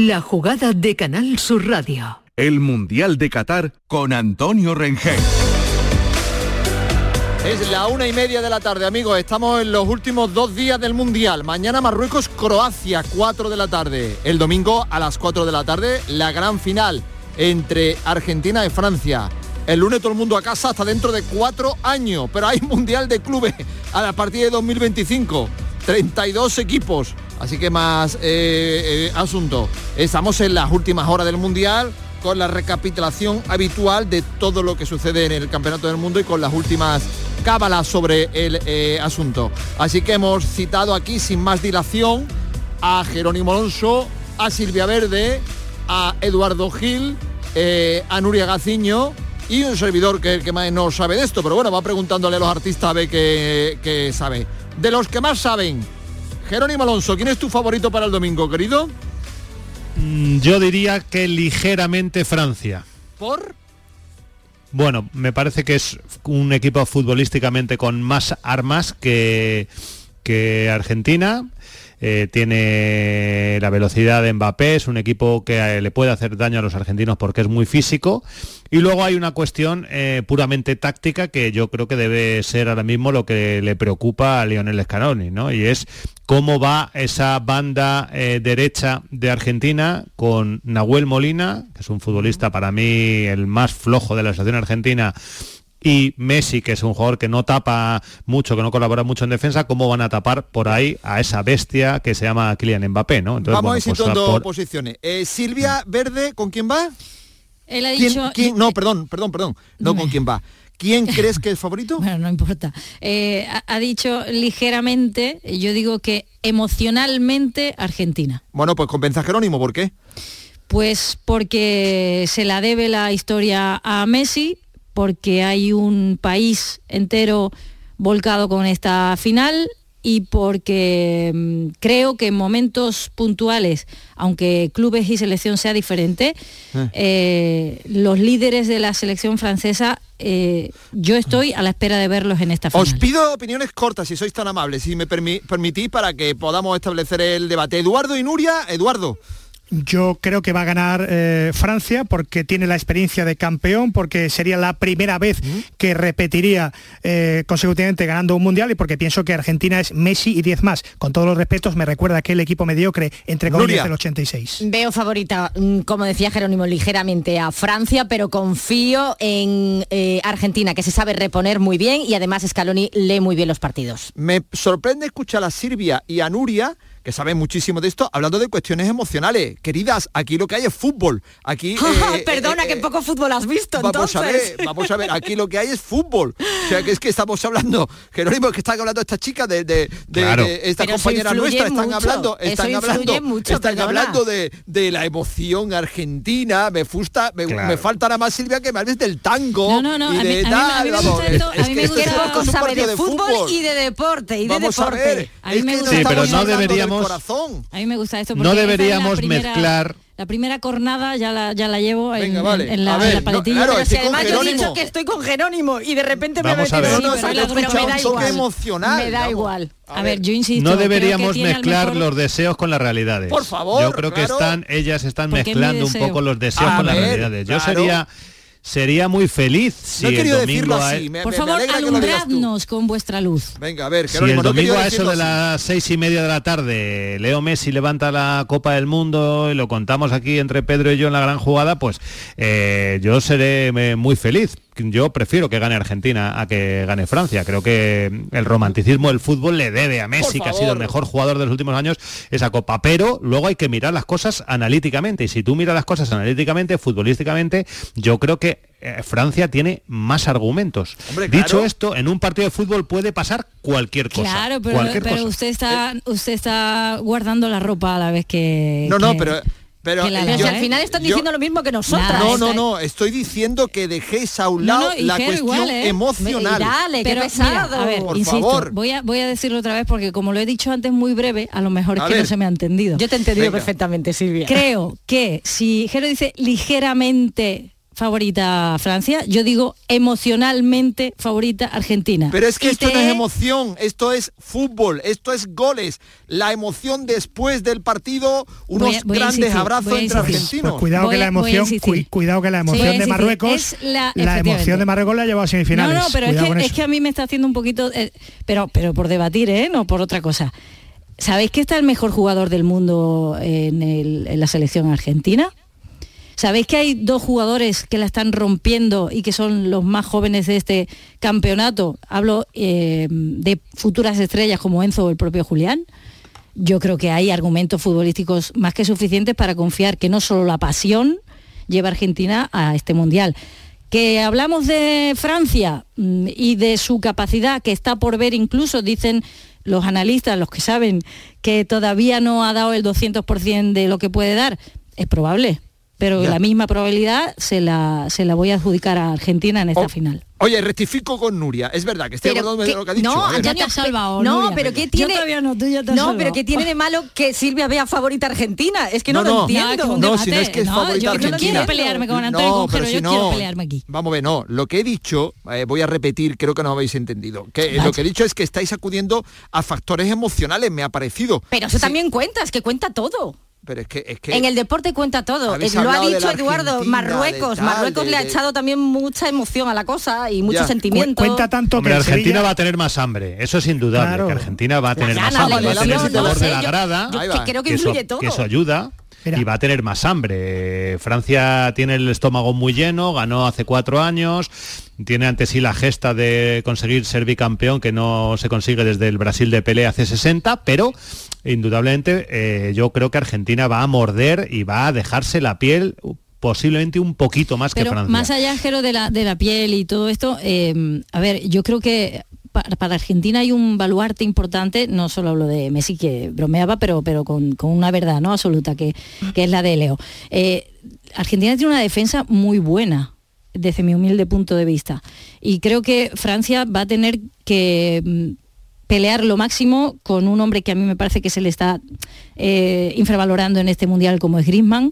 La jugada de Canal Sur Radio. El Mundial de Qatar con Antonio Rengel. Es la una y media de la tarde, amigos. Estamos en los últimos dos días del Mundial. Mañana Marruecos, Croacia, 4 de la tarde. El domingo a las 4 de la tarde, la gran final entre Argentina y Francia. El lunes todo el mundo a casa hasta dentro de cuatro años. Pero hay Mundial de Clubes a la partida de 2025. 32 equipos. Así que más eh, eh, asunto. Estamos en las últimas horas del Mundial con la recapitulación habitual de todo lo que sucede en el Campeonato del Mundo y con las últimas cábalas sobre el eh, asunto. Así que hemos citado aquí sin más dilación a Jerónimo Alonso, a Silvia Verde, a Eduardo Gil, a Nuria Gaciño y un servidor que, que más no sabe de esto, pero bueno, va preguntándole a los artistas a ver qué, sabe. De los que más saben, Jerónimo Alonso, ¿quién es tu favorito para el domingo, querido? Mm, Yo diría que ligeramente Francia. ¿Por? Bueno, me parece que es un equipo futbolísticamente con más armas que, que Argentina. Eh, tiene la velocidad de Mbappé, es un equipo que eh, le puede hacer daño a los argentinos porque es muy físico. Y luego hay una cuestión eh, puramente táctica que yo creo que debe ser ahora mismo lo que le preocupa a Lionel Scaloni, ¿no? Y es cómo va esa banda eh, derecha de Argentina con Nahuel Molina, que es un futbolista para mí el más flojo de la selección argentina, y Messi, que es un jugador que no tapa mucho, que no colabora mucho en defensa, ¿cómo van a tapar por ahí a esa bestia que se llama Kylian Mbappé? ¿no? Entonces, Vamos bueno, a ir pues, situando por- posiciones. Eh, Silvia Verde, ¿con quién va? Él ha ¿Quién- dicho... quién- No, perdón, perdón, perdón. No con quién va. ¿Quién crees que es favorito? Bueno, no importa. Eh, ha, ha dicho ligeramente, yo digo que emocionalmente Argentina. Bueno, pues convence a Jerónimo, ¿por qué? Pues porque se la debe la historia a Messi, porque hay un país entero volcado con esta final y porque mm, creo que en momentos puntuales, aunque clubes y selección sea diferente, eh, los líderes de la selección francesa, eh, yo estoy a la espera de verlos en esta final. Os pido opiniones cortas, si sois tan amables, si me permi- permitís, para que podamos establecer el debate. Eduardo y Nuria, Eduardo. Yo creo que va a ganar eh, Francia porque tiene la experiencia de campeón, porque sería la primera vez que repetiría eh, consecutivamente ganando un mundial y porque pienso que Argentina es Messi y 10 más. Con todos los respetos, me recuerda aquel equipo mediocre entre comillas del 86. Veo favorita, mm, como decía Jerónimo, ligeramente a Francia, pero confío en eh, Argentina, que se sabe reponer muy bien y además Scaloni lee muy bien los partidos. Me sorprende escuchar a Silvia y a Nuria que saben muchísimo de esto, hablando de cuestiones emocionales. Queridas, aquí lo que hay es fútbol. Aquí. eh, Perdona, eh, que poco fútbol has visto. Vamos a ver, vamos a ver, aquí lo que hay es fútbol. O sea, que es que estamos hablando, Jerónimo, que están hablando estas chicas de, de, de- Claro. de esta Pero compañera nuestra, están mucho, hablando, están hablando, mucho, están perdona. hablando de, de la emoción argentina. Me fusta, me, Claro. me falta nada más Silvia que me hables del tango. No, no, no, y de a mí me- a tal, mí me vamos, gusta a mí me sabe de fútbol y de deporte, y de Vamos a deporte. ver, A mí me gusta Sí, pero no deberíamos- corazón. A mí me gusta esto No porque esta es la deberíamos primera- mezclar- La primera cornada ya la, ya la llevo en, Venga, vale. en- en la, A en ver, la no, paletilla. claro, Pero si estoy con además yo he dicho que estoy con Jerónimo y de repente me Vamos a ver. metido No, no, sí, se pero le pero me da igual. emocional, Me da vamos. igual. A ver, yo insisto. No creo que deberíamos mezclar mejor- los deseos con las realidades. Por favor, Yo creo que claro. están, ellas están mezclando un poco los deseos A con las ver, realidades. Yo claro. sería sería muy feliz si No he el domingo decirlo a- me- Por me- me favor, tú. alumbradnos con vuestra luz. Venga, a ver, Si el no domingo a eso de así. las seis y media de la tarde Leo Messi levanta la Copa del Mundo y lo contamos aquí entre Pedro y yo en la gran jugada, pues eh, yo seré eh, muy feliz. Yo prefiero que gane Argentina a que gane Francia. Creo que el romanticismo del fútbol le debe a Messi, que ha sido el mejor jugador de los últimos años, esa copa. Pero luego hay que mirar las cosas analíticamente. Y si tú miras las cosas analíticamente, futbolísticamente, yo creo que eh, Francia tiene más argumentos. Hombre, Dicho claro. esto, en un partido de fútbol puede pasar cualquier cosa. Claro, pero, cualquier pero cosa. usted está usted está guardando la ropa a la vez que. No, no, pero... Pero, si yo- al final están yo- diciendo lo mismo que nosotras. Nada, No, no, no, estoy diciendo que dejéis a un lado no, la cuestión igual, ¿eh? emocional. Dale, qué Pero pesado. mira, a ver, Por insisto, favor. voy a voy a decirlo otra vez porque como lo he dicho antes muy breve, a lo mejor es A que ver. no se me ha entendido. Yo te he entendido Venga. perfectamente, Silvia. Creo que si Jero dice ligeramente favorita Francia, yo digo emocionalmente favorita Argentina. Pero es que esto no es emoción, esto es fútbol, esto es goles. La emoción después del partido, unos Voy a- voy a grandes insistir, abrazos entre argentinos. Pues cuidado Voy que la emoción, cuidado que la emoción de. Marruecos, Es la- emoción de Marruecos la ha llevado a semifinales. No, no, pero es que, es a mí me está haciendo un poquito, eh, pero, pero por debatir, ¿eh? no por otra cosa. ¿Sabéis que está el mejor jugador del mundo en, el- en la selección argentina? ¿Sabéis que hay dos jugadores que la están rompiendo y que son los más jóvenes de este campeonato? Hablo eh, de futuras estrellas como Enzo o el propio Julián. Yo creo que hay argumentos futbolísticos más que suficientes para confiar que no solo la pasión lleva a Argentina a este mundial. Que hablamos de Francia mm, y de su capacidad que está por ver incluso, dicen los analistas, los que saben que todavía no ha dado el 200% de lo que puede dar, es probable. Pero Ya. la misma probabilidad se la, se la voy a adjudicar a Argentina en esta Oh, final. Oye, rectifico con Nuria. Es verdad que estoy Pero acordando que- de lo que ha dicho. no, A ver. Ya te has salvado, no, Nuria. pero ¿qué Yo tiene? todavía no, tú ya te has no, salvado. pero ¿qué tiene de malo que Silvia vea favorita Argentina? Es que no, No, lo no. entiendo. No, si no es que es No, favorita yo no Argentina. quiero pelearme con Antonio No, Conjero, pero yo si quiero no, pelearme aquí. Vamos a ver, no. Lo que he dicho, eh, voy a repetir, creo que no habéis entendido. Que Vaya. lo que he dicho es que estáis acudiendo a factores emocionales, me ha parecido. Pero eso Sí, también cuenta, es que cuenta todo. Pero es que, es que En el deporte cuenta todo. Eh, Lo ha dicho Eduardo, Argentina, Marruecos. tal, Marruecos de- le ha echado también mucha emoción a la cosa y mucho Ya. sentimiento. Cu- cuenta tanto Hombre, que Argentina Sevilla- va a tener más hambre, eso es indudable, Claro. que Argentina va a tener más hambre, va a tener no sé, de la yo- grada, yo que creo que que eso, influye todo. que eso ayuda. Mira. Y va a tener más hambre. Francia tiene el estómago muy lleno, ganó hace cuatro años, tiene ante sí la gesta de conseguir ser bicampeón, que no se consigue desde el Brasil de Pelé hace 60, pero indudablemente eh, yo creo que Argentina va a morder y va a dejarse la piel posiblemente un poquito más que Francia. más allá, Jero, de la, de la piel y todo esto, eh, a ver, yo creo que pa- para, Argentina hay un baluarte importante, no solo hablo de Messi, que bromeaba, pero, pero con, con una verdad ¿no? absoluta, que, que es la de Leo. Eh, Argentina tiene una defensa muy buena desde mi humilde punto de vista. Y creo que Francia va a tener que mm, pelear lo máximo con un hombre que a mí me parece que se le está eh, infravalorando en este mundial como es Griezmann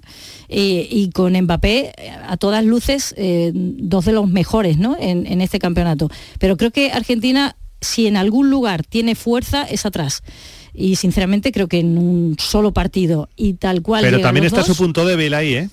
eh, y con Mbappé eh, a todas luces eh, dos de los mejores ¿no? en, en este campeonato. Pero creo que Argentina si en algún lugar tiene fuerza es atrás. y sinceramente creo que en un solo partido y tal cual. Pero también está dos, su punto débil ahí, ¿eh?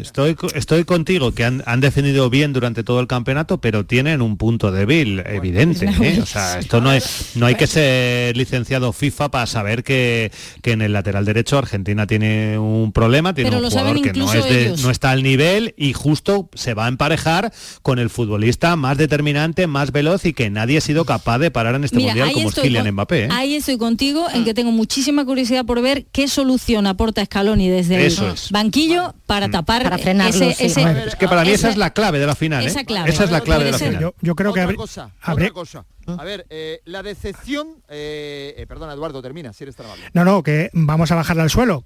Estoy, estoy contigo, que han, han defendido bien durante todo el campeonato, pero tienen un punto débil evidente. ¿eh? O sea, esto no, es, no hay que ser licenciado FIFA para saber que, que en el lateral derecho Argentina tiene un problema, tiene Pero un jugador que no, incluso es de- ellos. no está al nivel y justo se va a emparejar con el futbolista más determinante, más veloz y que nadie ha sido capaz de parar en este Mira, mundial como es Kylian con- Mbappé. ¿eh? Ahí estoy contigo en que tengo muchísima curiosidad por ver qué solución aporta Scaloni desde Eso el es. banquillo para tapar Para frenarlo, ese, sí. ese- A ver, es que para mí esa es la clave de la final. ¿eh? esa clave. Esa es la clave de la ser. final. Yo, yo creo que habría- cosa, habría- otra cosa. A ver, eh, la decepción... eh, eh, perdona, Eduardo, termina, si eres tan amable. No, no, que vamos a bajarla al suelo.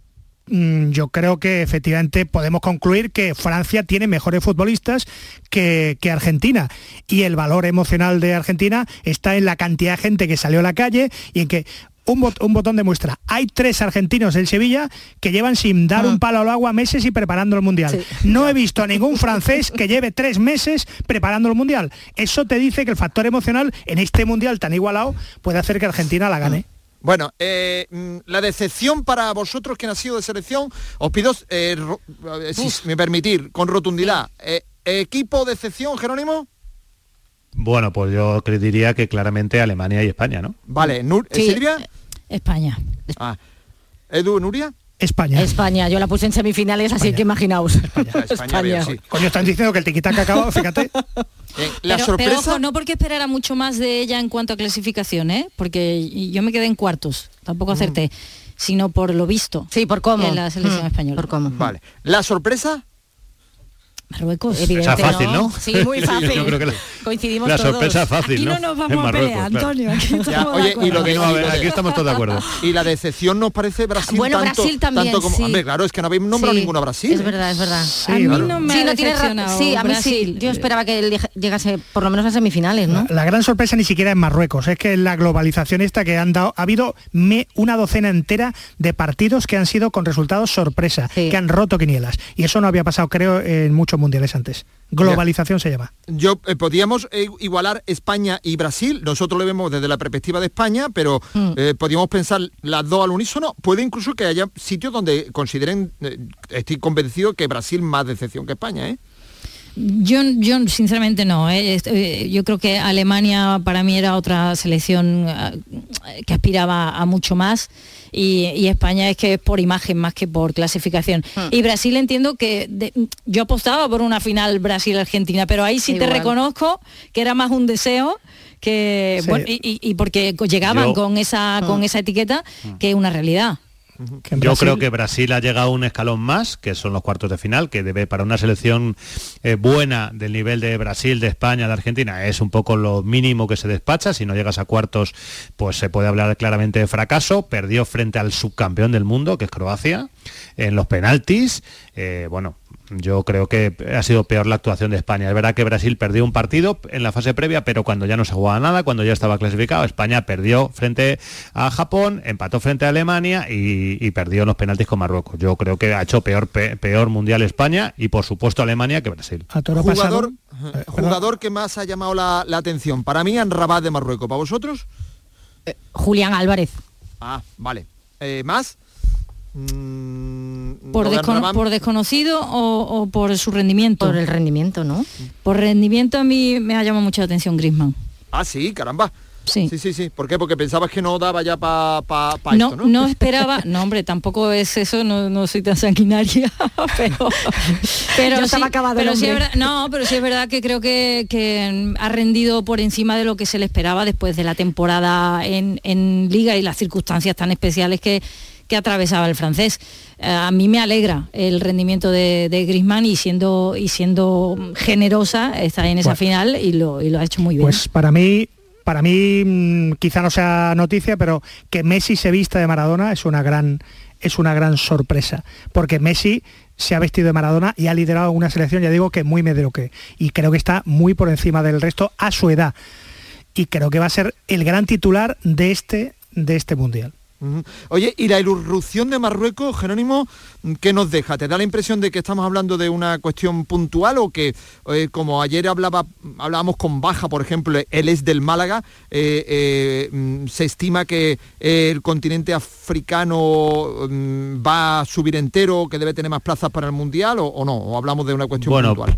Mm, Yo creo que efectivamente podemos concluir que Francia tiene mejores futbolistas que, que Argentina y el valor emocional de Argentina está en la cantidad de gente que salió a la calle y en que un, bot- un botón de muestra. Hay tres argentinos en Sevilla que llevan sin dar un palo al agua meses y preparando el Mundial. No he visto a ningún francés que lleve tres meses preparando el Mundial. Eso te dice que el factor emocional en este Mundial tan igualado puede hacer que Argentina la gane. Bueno, eh, mm, la decepción para vosotros que han sido de selección, os pido, eh, eh, si me permitir, con rotundidad. Eh, ¿Equipo decepción, Jerónimo? Bueno, pues yo diría que claramente Alemania y España, ¿no? Vale, Nur- Sí. Silvia. España. Ah. Edu, Nuria. España. España, yo la puse en semifinales, así que imaginaos. España, bien, sí. Coño, están diciendo que el tiquitaca acabó, fíjate. Bien, la pero, sorpresa. pero ojo, no porque esperara mucho más de ella en cuanto a clasificación, ¿eh? porque yo me quedé en cuartos, tampoco acerté, sino por lo visto. Sí, por cómo. En la selección Mm, española. Por cómo. Vale. La sorpresa. Marruecos. Evidente, fácil, ¿no? Sí, muy Sí, fácil. yo creo que la- Coincidimos La todos. sorpresa es fácil, Aquí ¿no? no nos En vamos a Marruecos, pelear, claro. Antonio. Aquí Ya, oye, y lo Aquí no, a ver, aquí estamos todos de acuerdo. Y la decepción nos parece Brasil Bueno, tanto, Brasil también, tanto como. sí. Hombre, claro, es que no habéis nombrado Sí, ninguno a Brasil. Es verdad, es verdad. a mí claro. no me Sí, ha no tiene ra- decepcionado sí, a mí sí. Yo esperaba que llegase por lo menos a semifinales, ¿no? La gran sorpresa ni siquiera en Marruecos, es que la globalización esta que han dado, ha habido me- una docena entera de partidos que han sido con resultados sorpresa, Sí. que han roto quinielas. Y eso no había pasado, creo, en muchos mundiales antes. Globalización se llama. Yo eh, podíamos eh, igualar España y Brasil. Nosotros lo vemos desde la perspectiva de España, pero Mm. eh, podíamos pensar las dos al unísono. Puede incluso que haya sitios donde consideren, eh, estoy convencido que Brasil más decepción que España, ¿eh? Yo, yo sinceramente no. ¿eh? Est- eh, Yo creo que Alemania para mí era otra selección ah, que aspiraba a mucho más y, y España es que es por imagen más que por clasificación. Hmm. Y Brasil entiendo que de- yo apostaba por una final Brasil-Argentina, pero ahí sí te reconozco que era más un deseo que Sí. bueno, y, porque llegaban Yo- con esa con esa etiqueta que una realidad. Yo creo que Brasil ha llegado a un escalón más, que son los cuartos de final, que debe para una selección eh, buena del nivel de Brasil, de España, de Argentina, es un poco lo mínimo que se despacha. Si no llegas a cuartos, pues se puede hablar claramente de fracaso. Perdió frente al subcampeón del mundo, que es Croacia, en los penaltis. Eh, bueno, yo creo que ha sido peor la actuación de España. Es verdad que Brasil perdió un partido en la fase previa, pero cuando ya no se jugaba nada, cuando ya estaba clasificado, España perdió frente a Japón, empató frente a Alemania y, y perdió en los penaltis con Marruecos. Yo creo que ha hecho peor, pe- peor mundial España y por supuesto Alemania que Brasil. a Jugador, pasado- eh, jugador que más ha llamado la, la atención. Para mí, Rabat de Marruecos. ¿Para vosotros? Julián Álvarez. Ah, vale. Eh, ¿Más? Mm, Por, descono- por desconocido o, o por su rendimiento. Por el rendimiento, ¿no? Por rendimiento a mí me ha llamado mucha atención Griezmann. Ah, sí, caramba. Sí. Sí, sí, sí. ¿Por qué? Porque pensabas que no daba ya para pa, pa no, esto, ¿no? esperaba, no hombre, tampoco es eso, no, no soy tan sanguinaria, pero, pero Ya sí, estaba acabado pero sí es hombre. verdad, no, pero sí es verdad que creo que, que ha rendido por encima de lo que se le esperaba después de la temporada en, en liga y las circunstancias tan especiales que, que atravesaba el francés. Eh, a mí me alegra el rendimiento de, de Griezmann y siendo y siendo generosa está en esa Bueno. final y lo, y lo ha hecho muy bien. Pues para mí, para mí mm, quizá no sea noticia, pero que Messi se vista de Maradona es una gran es una gran sorpresa, porque Messi se ha vestido de Maradona y ha liderado una selección, ya digo que muy mediocre, y creo que está muy por encima del resto a su edad. Y creo que va a ser el gran titular de este de este mundial. Oye, ¿y la irrupción de Marruecos, Jerónimo, qué nos deja? ¿Te da la impresión de que estamos hablando de una cuestión puntual o que, eh, como ayer hablaba, hablábamos con Baja, por ejemplo, él es del Málaga, eh, eh, mm, se estima que el continente africano mm, va a subir entero, que debe tener más plazas para el Mundial o, o no? ¿O hablamos de una cuestión Bueno, puntual?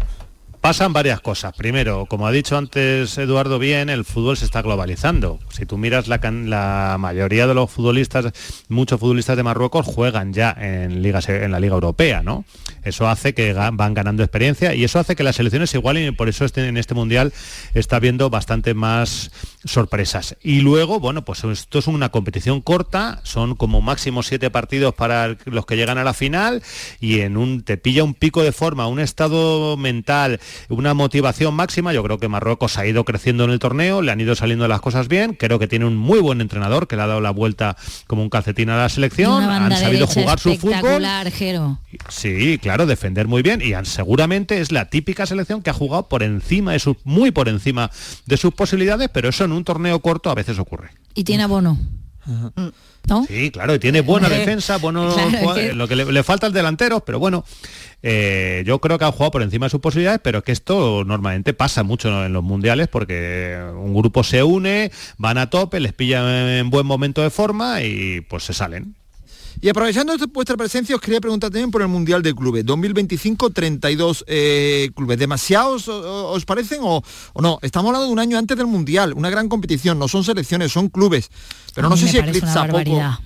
Pasan varias cosas. Primero, como ha dicho antes Eduardo bien, el fútbol se está globalizando. Si tú miras la, la mayoría de los futbolistas, muchos futbolistas de Marruecos juegan ya en, ligas, en la Liga Europea, ¿no? Eso hace que van ganando experiencia y eso hace que las selecciones se igualen y por eso este- en este Mundial está habiendo bastante más sorpresas. Y luego, bueno, pues esto es una competición corta, son como máximo siete partidos para los que llegan a la final y en un te pilla un pico de forma, un estado mental, una motivación máxima. Yo creo que Marruecos ha ido creciendo en el torneo, le han ido saliendo las cosas bien. Creo que tiene un muy buen entrenador que le ha dado la vuelta como un calcetín a la selección. Han sabido jugar su fútbol. Jero. Sí, claro, defender muy bien y han- seguramente es la típica selección que ha jugado por encima de sus, muy por encima de sus posibilidades, pero eso en un torneo corto a veces ocurre. Y tiene abono. ¿No? Sí, claro, y tiene buena Eh, defensa, buenos claro, que- lo que le, le falta es delanteros, pero bueno, eh, yo creo que han jugado por encima de sus posibilidades, pero que esto normalmente pasa mucho en los mundiales porque un grupo se une, van a tope, les pillan en buen momento de forma y pues se salen. Y aprovechando vuestra presencia, os quería preguntar también por el Mundial de Clubes. 2025, 32 eh, clubes. ¿Demasiados os parecen o, o no? Estamos hablando de un año antes del Mundial, una gran competición, no son selecciones, son clubes. Pero no sé si eclipsa poco.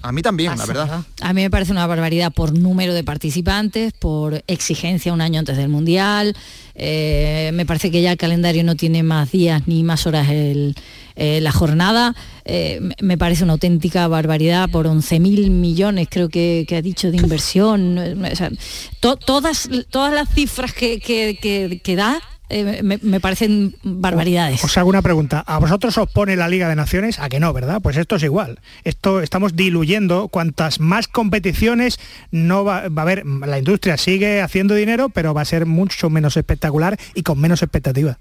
A mí también, la verdad. A mí me parece una barbaridad por número de participantes, por exigencia un año antes del Mundial. Eh, me parece que ya el calendario no tiene más días ni más horas el- eh, la jornada. Eh, me- parece una auténtica barbaridad por 11.000 millones, creo que, ha dicho, de inversión. Todas, todas las cifras que, que- que- da eh, me, parecen barbaridades. Os hago una pregunta. ¿A vosotros os pone la Liga de Naciones? ¿A que no, verdad? Pues esto es igual. Esto estamos diluyendo. Cuantas más competiciones no va, va a haber. La industria sigue haciendo dinero, pero va a ser mucho menos espectacular y con menos expectativa.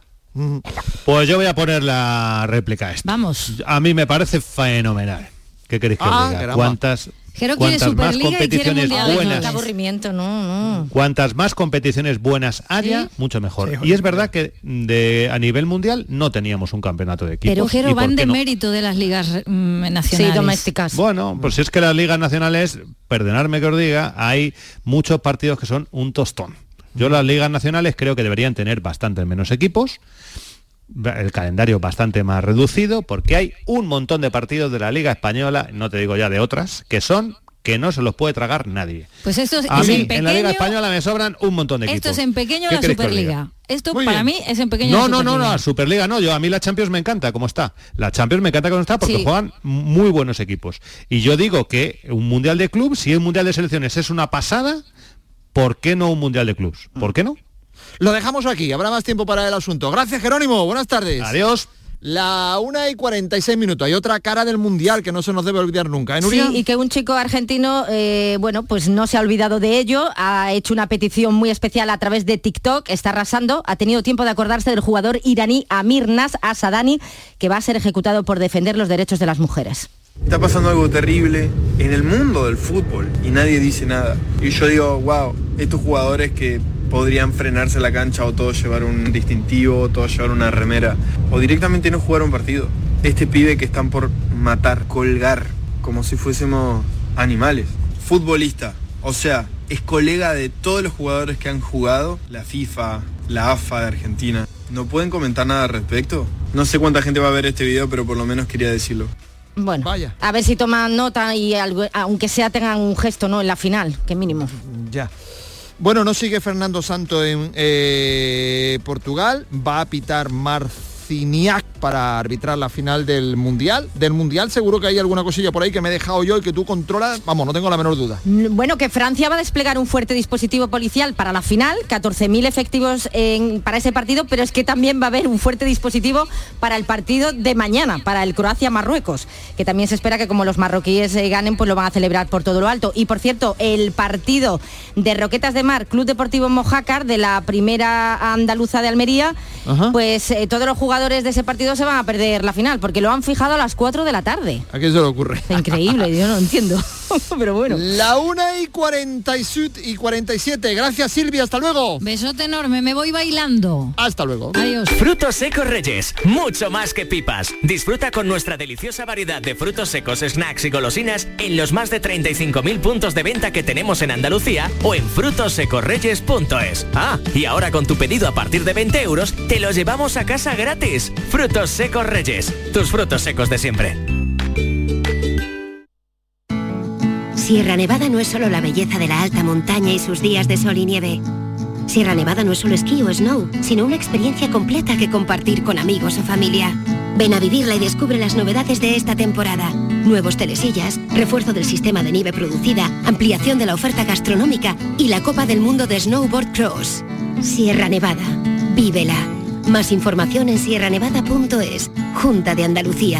Pues yo voy a poner la réplica a esta. Vamos. A mí me parece fenomenal. ¿Qué queréis que os Ah, diga? caramba. ¿Cuántas, cuantas más competiciones buenas aburrimiento, no, no. Cuantas más competiciones buenas haya, ¿Sí? mucho mejor. Sí, y es verdad que de, a nivel mundial no teníamos un campeonato de equipos. Pero ¿y Jero van de no? mérito de las ligas mm, nacionales. domésticas. Bueno, pues si es que las ligas nacionales, perdonadme que os diga, hay muchos partidos que son un tostón. Yo las ligas nacionales creo que deberían tener bastante menos equipos, el calendario bastante más reducido, porque hay un montón de partidos de la Liga Española, no te digo ya de otras, que son que no se los puede tragar nadie. Pues esto es, A es mí, en la Liga Española me sobran un montón de equipos. esto es en pequeño ¿Qué la? Superliga. Esto Muy para bien. mí es en pequeño No, no, no, no, la Superliga no, yo a mí la Champions me encanta como está. La Champions me encanta como está porque Sí. juegan muy buenos equipos. Y yo digo que un Mundial de Clubs, si un Mundial de Selecciones es una pasada, ¿por qué no un Mundial de Clubs? ¿Por qué no? Lo dejamos aquí, habrá más tiempo para el asunto. Gracias, Jerónimo. Buenas tardes. Adiós. La 1 y 46 minutos. Hay otra cara del Mundial que no se nos debe olvidar nunca. ¿eh, Sí, y que un chico argentino, eh, bueno, pues no se ha olvidado de ello, ha hecho una petición muy especial a través de TikTok, está arrasando, ha tenido tiempo de acordarse del jugador iraní Amir Nas Asadani, que va a ser ejecutado por defender los derechos de las mujeres. Está pasando algo terrible en el mundo del fútbol y nadie dice nada. Y yo digo, wow, estos jugadores que podrían frenarse la cancha o todos llevar un distintivo, o todos llevar una remera, o directamente no jugar un partido. Este pibe que están por matar, colgar, como si fuésemos animales. Futbolista, o sea, es colega de todos los jugadores que han jugado, la FIFA, la AFA de Argentina. ¿No pueden comentar nada al respecto? No sé cuánta gente va a ver este video, pero por lo menos quería decirlo. Bueno, a ver si toman nota y algo- aunque sea tengan un gesto, ¿no? En la final, que mínimo. Ya. Bueno, no sigue Fernando Santo en eh, Portugal. Va a pitar Marciniak para arbitrar la final del Mundial. Del Mundial seguro que hay alguna cosilla por ahí que me he dejado yo y que tú controlas. Vamos, no tengo la menor duda. Bueno, que Francia va a desplegar un fuerte dispositivo policial para la final, 14.000 efectivos en- para ese partido, pero es que también va a haber un fuerte dispositivo para el partido de mañana, para el Croacia-Marruecos, que también se espera que como los marroquíes eh, ganen, pues lo van a celebrar por todo lo alto. Y por cierto, el partido de Roquetas de Mar, Club Deportivo Mojácar, de la primera andaluza de Almería, Ajá. pues eh, todos los jugadores jugadores de ese partido se van a perder la final, porque lo han fijado a las 4 de la tarde. ¿A qué se le ocurre? Increíble, yo no entiendo. Pero bueno. La 1 y 47 y 47. Gracias Silvia, hasta luego. Besote enorme, me voy bailando. Hasta luego. Adiós. Frutos secos Reyes, mucho más que pipas. Disfruta con nuestra deliciosa variedad de frutos secos, snacks y golosinas en los más de 35.000 puntos de venta que tenemos en Andalucía o en frutosecorreyes.es. Ah, y ahora con tu pedido a partir de 20 euros, te los llevamos a casa gratis. Frutos secos Reyes, tus frutos secos de siempre. Sierra Nevada no es solo la belleza de la alta montaña y sus días de sol y nieve. Sierra Nevada no es solo esquí o snow, sino una experiencia completa que compartir con amigos o familia. Ven a vivirla y descubre las novedades de esta temporada. Nuevos telesillas, refuerzo del sistema de nieve producida, ampliación de la oferta gastronómica y la Copa del Mundo de Snowboard Cross. Sierra Nevada. Vívela. Más información en sierranevada.es. Junta de Andalucía.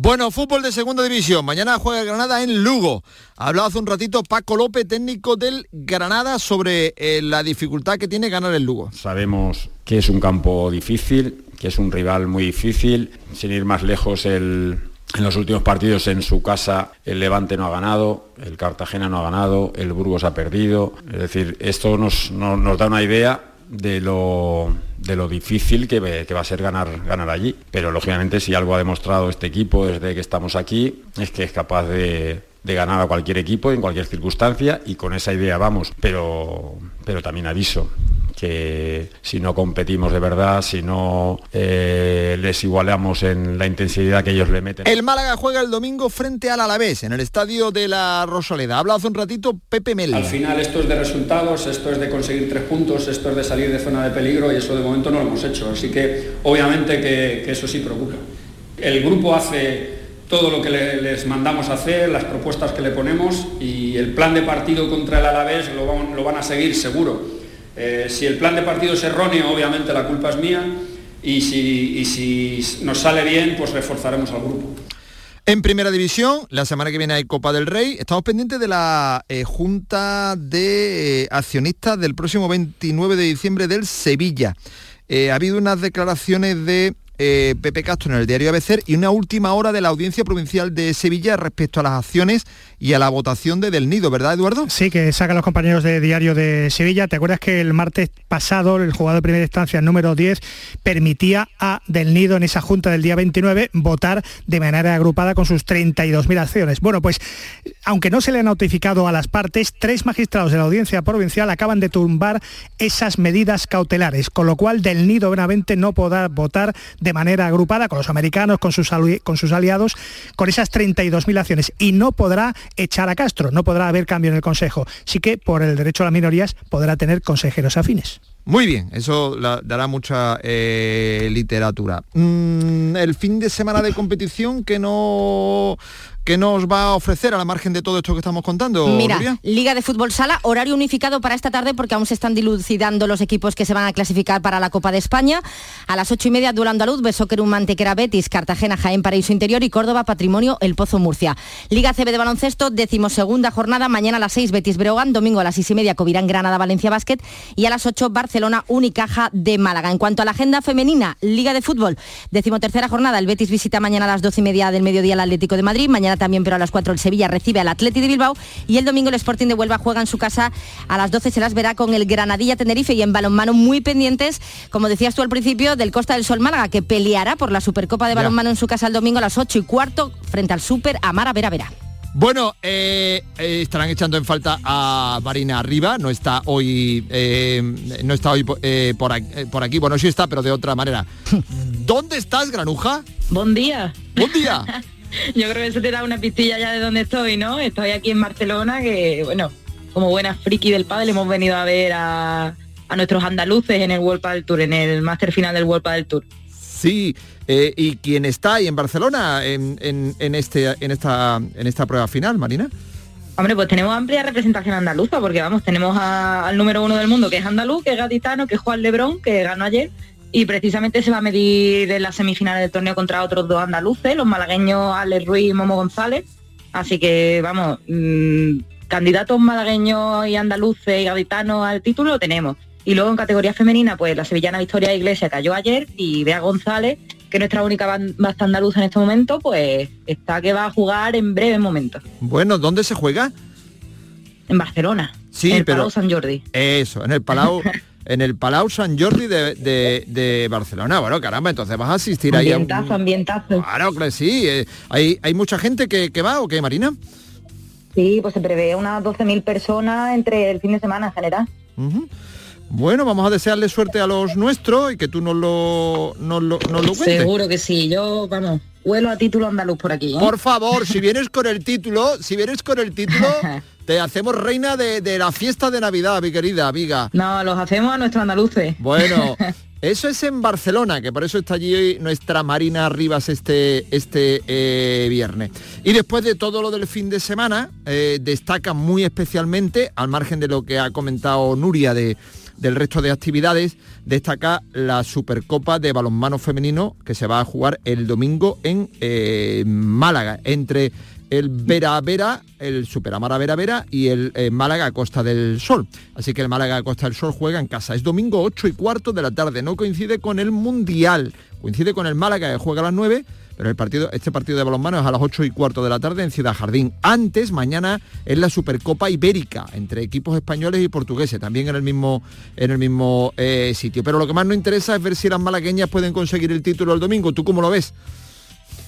Bueno, fútbol de segunda división. Mañana juega Granada en Lugo. Ha hablado hace un ratito Paco López, técnico del Granada, sobre eh, la dificultad que tiene ganar el Lugo. Sabemos que es un campo difícil, que es un rival muy difícil. Sin ir más lejos, en los últimos partidos en su casa el Levante no ha ganado, el Cartagena no ha ganado, el Burgos ha perdido. Es decir, esto nos da una idea de lo, de lo difícil que, que va a ser ganar, ganar allí. Pero lógicamente si algo ha demostrado este equipo desde que estamos aquí es que es capaz de, de ganar a cualquier equipo en cualquier circunstancia y con esa idea vamos. Pero, pero también aviso que si no competimos de verdad, si no eh, les igualamos en la intensidad que ellos le meten. El Málaga juega el domingo frente al Alavés en el estadio de la Rosaleda. Ha hablado hace un ratito Pepe Mel. Al final esto es de resultados, esto es de conseguir tres puntos, esto es de salir de zona de peligro y eso de momento no lo hemos hecho. Así que obviamente que, que eso sí preocupa. El grupo hace todo lo que le- les mandamos hacer, las propuestas que le ponemos y el plan de partido contra el Alavés lo van, lo van a seguir seguro. Eh, si el plan de partido es erróneo, obviamente la culpa es mía y si, nos sale bien, pues reforzaremos al grupo. En primera división, la semana que viene hay Copa del Rey. Estamos pendientes de la eh, Junta de eh, Accionistas del próximo 29 de diciembre del Sevilla. Ha habido unas declaraciones de Pepe Castro en el diario ABC y una última hora de la Audiencia Provincial de Sevilla respecto a las acciones y a la votación de Del Nido, ¿verdad, Eduardo? Sí, que sacan los compañeros de Diario de Sevilla. ¿Te acuerdas que el martes pasado el jugador de primera instancia número 10 permitía a Del Nido en esa junta del día 29 votar de manera agrupada con sus 32.000 acciones? Bueno, pues aunque no se le ha notificado a las partes, tres magistrados de la Audiencia Provincial acaban de tumbar esas medidas cautelares, con lo cual Del Nido Benavente no podrá votar de manera agrupada con los americanos, con sus, con sus aliados, con esas 32.000 acciones y no podrá echar a Castro, no podrá haber cambio en el Consejo. Sí que por el derecho a las minorías podrá tener consejeros afines. Muy bien, eso la- dará mucha eh, literatura. Mm, el fin de semana de competición que no que nos va a ofrecer a la margen de todo esto que estamos contando. Mira? Liga de Fútbol Sala, horario unificado para esta tarde porque aún se están dilucidando los equipos que se van a clasificar para la Copa de España. A las ocho y media, Duelo Andaluz, Besóquerum Mantequera Betis, Cartagena, Jaén, Paraíso Interior y Córdoba, Patrimonio, El Pozo Murcia. Liga CB de baloncesto, decimosegunda jornada, mañana a las seis, Betis Breogán, domingo a las seis y media, Covirán, Granada, Valencia Basket y a las ocho, Barcelona, Unicaja de Málaga. En cuanto a la agenda femenina, Liga de Fútbol, decimotercera jornada, el Betis visita mañana a las doce y media del mediodía al Atlético de Madrid, mañana también, pero a las cuatro el Sevilla recibe al Atleti de Bilbao y el domingo el Sporting de Huelva juega en su casa a las 12 se las verá con el Granadilla Tenerife y en balonmano muy pendientes, como decías tú al principio, del Costa del Sol Málaga que peleará por la Supercopa de Ya. balonmano en su casa el domingo a las 8 y cuarto frente al Super Amara Vera Vera. Bueno, eh, eh, estarán echando en falta a Marina Arriba, no está hoy, eh, no está hoy po- eh, por, aquí, por aquí, bueno sí está, pero de otra manera. ¿Dónde estás, Granuja? Buen día. Buen día. Yo creo que eso te da una pistilla ya de dónde estoy, ¿no? Estoy aquí en Barcelona, que bueno, como buena friki del pádel hemos venido a ver a, a nuestros andaluces en el World Padel Tour, en el máster final del World Padel Tour. Sí, eh, ¿y quién está ahí en Barcelona en, en- en este, en, esta, en esta prueba final, Marina? Hombre, pues tenemos amplia representación andaluza, porque vamos, tenemos a- al número uno del mundo, que es andaluz, que es gaditano, que es Juan Lebrón, que ganó ayer, y precisamente se va a medir en las semifinales del torneo contra otros dos andaluces, los malagueños Alex Ruiz y Momo González. Así que, vamos, mm, candidatos malagueños y andaluces y gaditanos al título lo tenemos. Y luego en categoría femenina, pues la sevillana Victoria Iglesia cayó ayer y Bea González, que es nuestra única basta andaluza en este momento, pues está que va a jugar en breve momento. Bueno, ¿dónde se juega? En Barcelona. Sí, en el pero- Palau Sant Jordi. Eso, en el Palau, en el Palau San Jordi de, de- de Barcelona. Bueno, caramba, entonces vas a asistir ahí a un... Ambientazo, ambientazo. Claro que sí. eh, ¿hay, ¿Hay mucha gente que, que va o qué, Marina? Sí, pues se prevé unas 12.000 personas entre el fin de semana en general. Bueno, vamos a desearle suerte a los nuestros y que tú nos lo, nos lo, nos lo cuentes. Seguro que sí. Yo, vamos, huelo a título andaluz por aquí. ¿eh? Por favor, si vienes con el título, si vienes con el título, te hacemos reina de, de la fiesta de Navidad, mi querida amiga. No, los hacemos a nuestros andaluces. Bueno, eso es en Barcelona, que por eso está allí hoy nuestra Marina Rivas este, este eh, viernes. Y después de todo lo del fin de semana, eh, destaca muy especialmente, al margen de lo que ha comentado Nuria de, del resto de actividades, destaca la Supercopa de Balonmano Femenino que se va a jugar el domingo en eh, Málaga, entre el Vera Vera, el Superamara Vera Vera y el eh, Málaga Costa del Sol. Así que el Málaga Costa del Sol juega en casa. Es domingo 8 y cuarto de la tarde, no coincide con el Mundial, coincide con el Málaga que juega a las 9. Pero el partido, este partido de balonmano es a las 8 y cuarto de la tarde en Ciudad Jardín. Antes, mañana, es la Supercopa Ibérica, entre equipos españoles y portugueses, también en el mismo, en el mismo eh, sitio. Pero lo que más nos interesa es ver si las malagueñas pueden conseguir el título el domingo. ¿Tú cómo lo ves?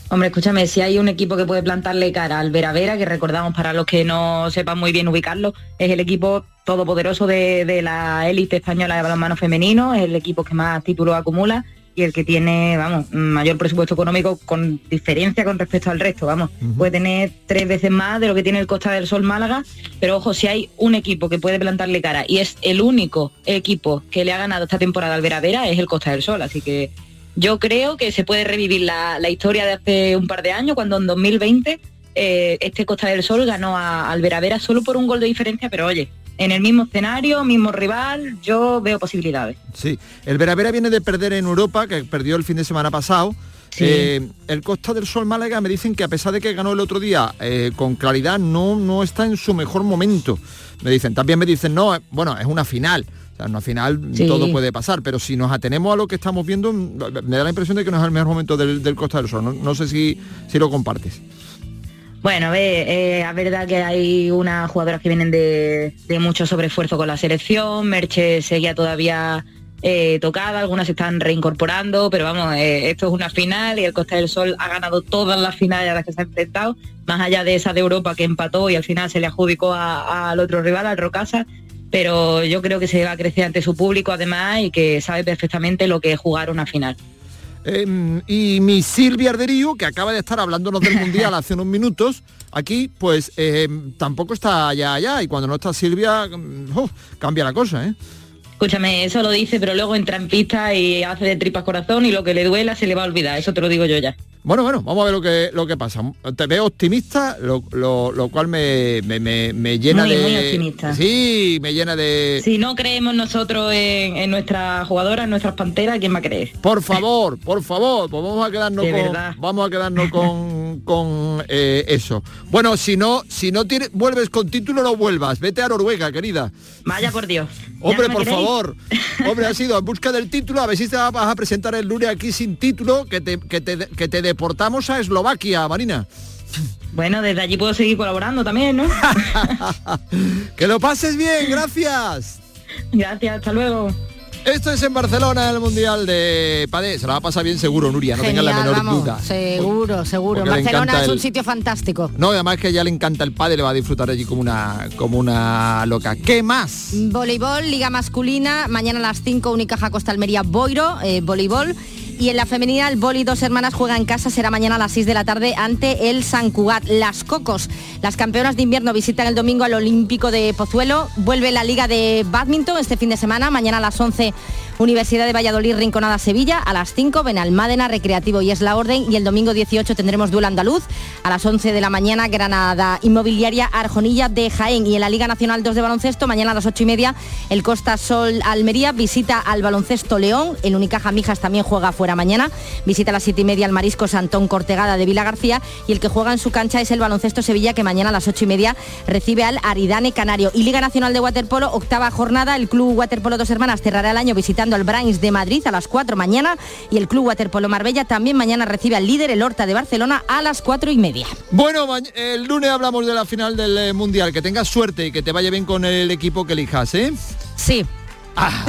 Hombre, escúchame, si hay un equipo que puede plantarle cara al Vera Vera, que recordamos para los que no sepan muy bien ubicarlo, es el equipo todopoderoso de, de la élite española de balonmano femenino, es el equipo que más títulos acumula y el que tiene, vamos, mayor presupuesto económico con diferencia con respecto al resto, vamos. Puede tener tres veces más de lo que tiene el Costa del Sol Málaga, pero ojo, si hay un equipo que puede plantarle cara y es el único equipo que le ha ganado esta temporada al Vera Vera, es el Costa del Sol, así que yo creo que se puede revivir la, la historia de hace un par de años, cuando en 2020 eh, este Costa del Sol ganó a, al Vera Vera solo por un gol de diferencia, pero oye, en el mismo escenario, mismo rival, yo veo posibilidades. Sí, el Veravera viene de perder en Europa, que perdió el fin de semana pasado. Sí. Eh, el Costa del Sol Málaga me dicen que a pesar de que ganó el otro día eh, con claridad, no, no está en su mejor momento. Me dicen, también me dicen, no, eh, bueno, es una final. O sea, en una final Sí. todo puede pasar, pero si nos atenemos a lo que estamos viendo, mm, me da la impresión de que no es el mejor momento del, del Costa del Sol. No, no sé si, si lo compartes. Bueno, ver, eh, es verdad que hay unas jugadoras que vienen de, de mucho sobreesfuerzo con la selección, Merche seguía todavía eh, tocada, algunas se están reincorporando, pero vamos, eh, esto es una final y el Costa del Sol ha ganado todas las finales a las que se ha enfrentado, más allá de esa de Europa que empató y al final se le adjudicó al otro rival, al Rocasa, pero yo creo que se va a crecer ante su público además y que sabe perfectamente lo que es jugar una final. Eh, y mi Silvia Arderío, que acaba de estar hablándonos del Mundial hace unos minutos, aquí pues eh, tampoco está allá allá y cuando no está Silvia uf, cambia la cosa, ¿eh? Escúchame, eso lo dice, pero luego entra en pista y hace de tripas corazón y lo que le duela se le va a olvidar, eso te lo digo yo ya. Bueno, bueno, vamos a ver lo que, lo que pasa. Te veo optimista, lo, lo- lo cual me, me- me- me llena Muy, de... muy optimista. Sí, me llena de... Si no creemos nosotros en, en nuestras jugadoras, en nuestras panteras, ¿quién va a creer? Por favor, por favor, pues vamos a quedarnos De con, verdad. vamos a quedarnos con, con eh, eso. Bueno, si no, si no tienes, vuelves con título, no vuelvas. Vete a Noruega, querida. Vaya por Dios. Hombre, ¿Ya no me por queréis? favor. Hombre, has ido en busca del título, a ver si te vas a presentar el lunes aquí sin título, que te, que te, que te deportamos a Eslovaquia, Marina. Bueno, desde allí puedo seguir colaborando también, ¿no? Que lo pases bien, gracias. Gracias, hasta luego. Esto es en Barcelona, el Mundial de Padé. Se la va a pasar bien seguro, Nuria, no tengas la Genial, menor vamos, duda. Seguro, seguro. porque Barcelona es un el- sitio fantástico. No, además que a ella le encanta el padre, le va a disfrutar allí como una, como una loca. ¿Qué más? Voleibol, Liga Masculina, mañana a las 5, Unicaja Costa Almería Boiro, eh, voleibol. Y en la femenina, el boli dos hermanas juega en casa, será mañana a las 6 de la tarde ante el San Cugat. Las Cocos, las campeonas de invierno visitan el domingo al Olímpico de Pozuelo. Vuelve la Liga de Badminton este fin de semana, mañana a las 11 Universidad de Valladolid, Rinconada, Sevilla, a las 5 Benalmádena, Recreativo y es la orden y el domingo 18 tendremos duelo andaluz, a las 11 de la mañana Granada Inmobiliaria Arjonilla de Jaén y en la Liga Nacional 2 de baloncesto, mañana a las 8 y media el Costa Sol Almería visita al baloncesto León, el Unicaja Mijas también juega fuera mañana, visita a las 7 y media al Marisco Santón Cortegada de Vila García y el que juega en su cancha es el baloncesto Sevilla que mañana a las 8 y media recibe al Aridane Canario. Y Liga Nacional de Waterpolo, octava jornada, el Club Waterpolo Dos Hermanas cerrará el año visitando al Brains de Madrid a las 4 mañana y el Club Waterpolo Marbella también mañana recibe al líder, el Horta de Barcelona, a las 4 y media. Bueno, el lunes hablamos de la final del eh, Mundial. Que tengas suerte y que te vaya bien con el equipo que elijas, ¿eh? Sí, Ah.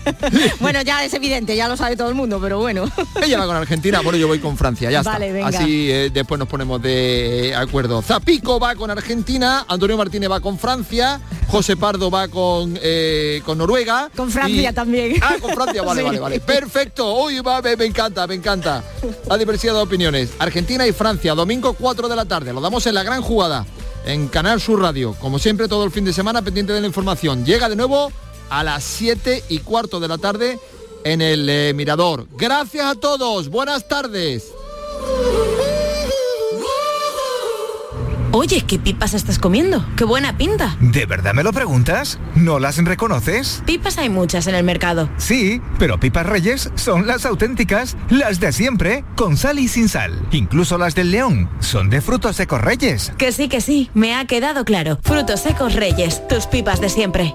bueno, ya es evidente, ya lo sabe todo el mundo, pero bueno. Ella va con Argentina, bueno, yo voy con Francia, ya está. Así eh, después nos ponemos de acuerdo. Zapico va con Argentina, Antonio Martínez va con Francia, José Pardo va con, eh, con Noruega. Con Francia también. Ah, con Francia, vale, vale, vale. Perfecto, hoy va, me, encanta, me encanta. La diversidad de opiniones. Argentina y Francia, domingo 4 de la tarde, lo damos en la gran jugada en Canal Sur Radio. Como siempre, todo el fin de semana pendiente de la información. Llega de nuevo a las 7 y cuarto de la tarde en el eh, Mirador. Gracias a todos, buenas tardes. Oye, ¿qué pipas estás comiendo? ¡Qué buena pinta! ¿De verdad me lo preguntas? ¿No las reconoces? Pipas hay muchas en el mercado. Sí, pero pipas reyes son las auténticas, las de siempre, con sal y sin sal. Incluso las del león son de frutos secos reyes. Que sí, que sí, me ha quedado claro. Frutos secos reyes, tus pipas de siempre.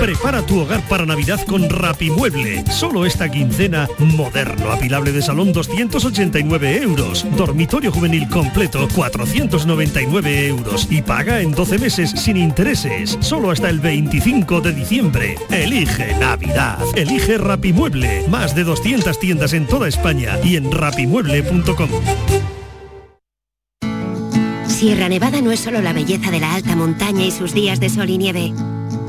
Prepara tu hogar para Navidad con Rapimueble. Solo esta quincena, moderno, apilable de salón 289 euros. Dormitorio juvenil completo 499 euros. Y paga en 12 meses sin intereses. Solo hasta el 25 de diciembre. Elige Navidad. Elige Rapimueble. Más de 200 tiendas en toda España y en rapimueble.com. Sierra Nevada no es solo la belleza de la alta montaña y sus días de sol y nieve.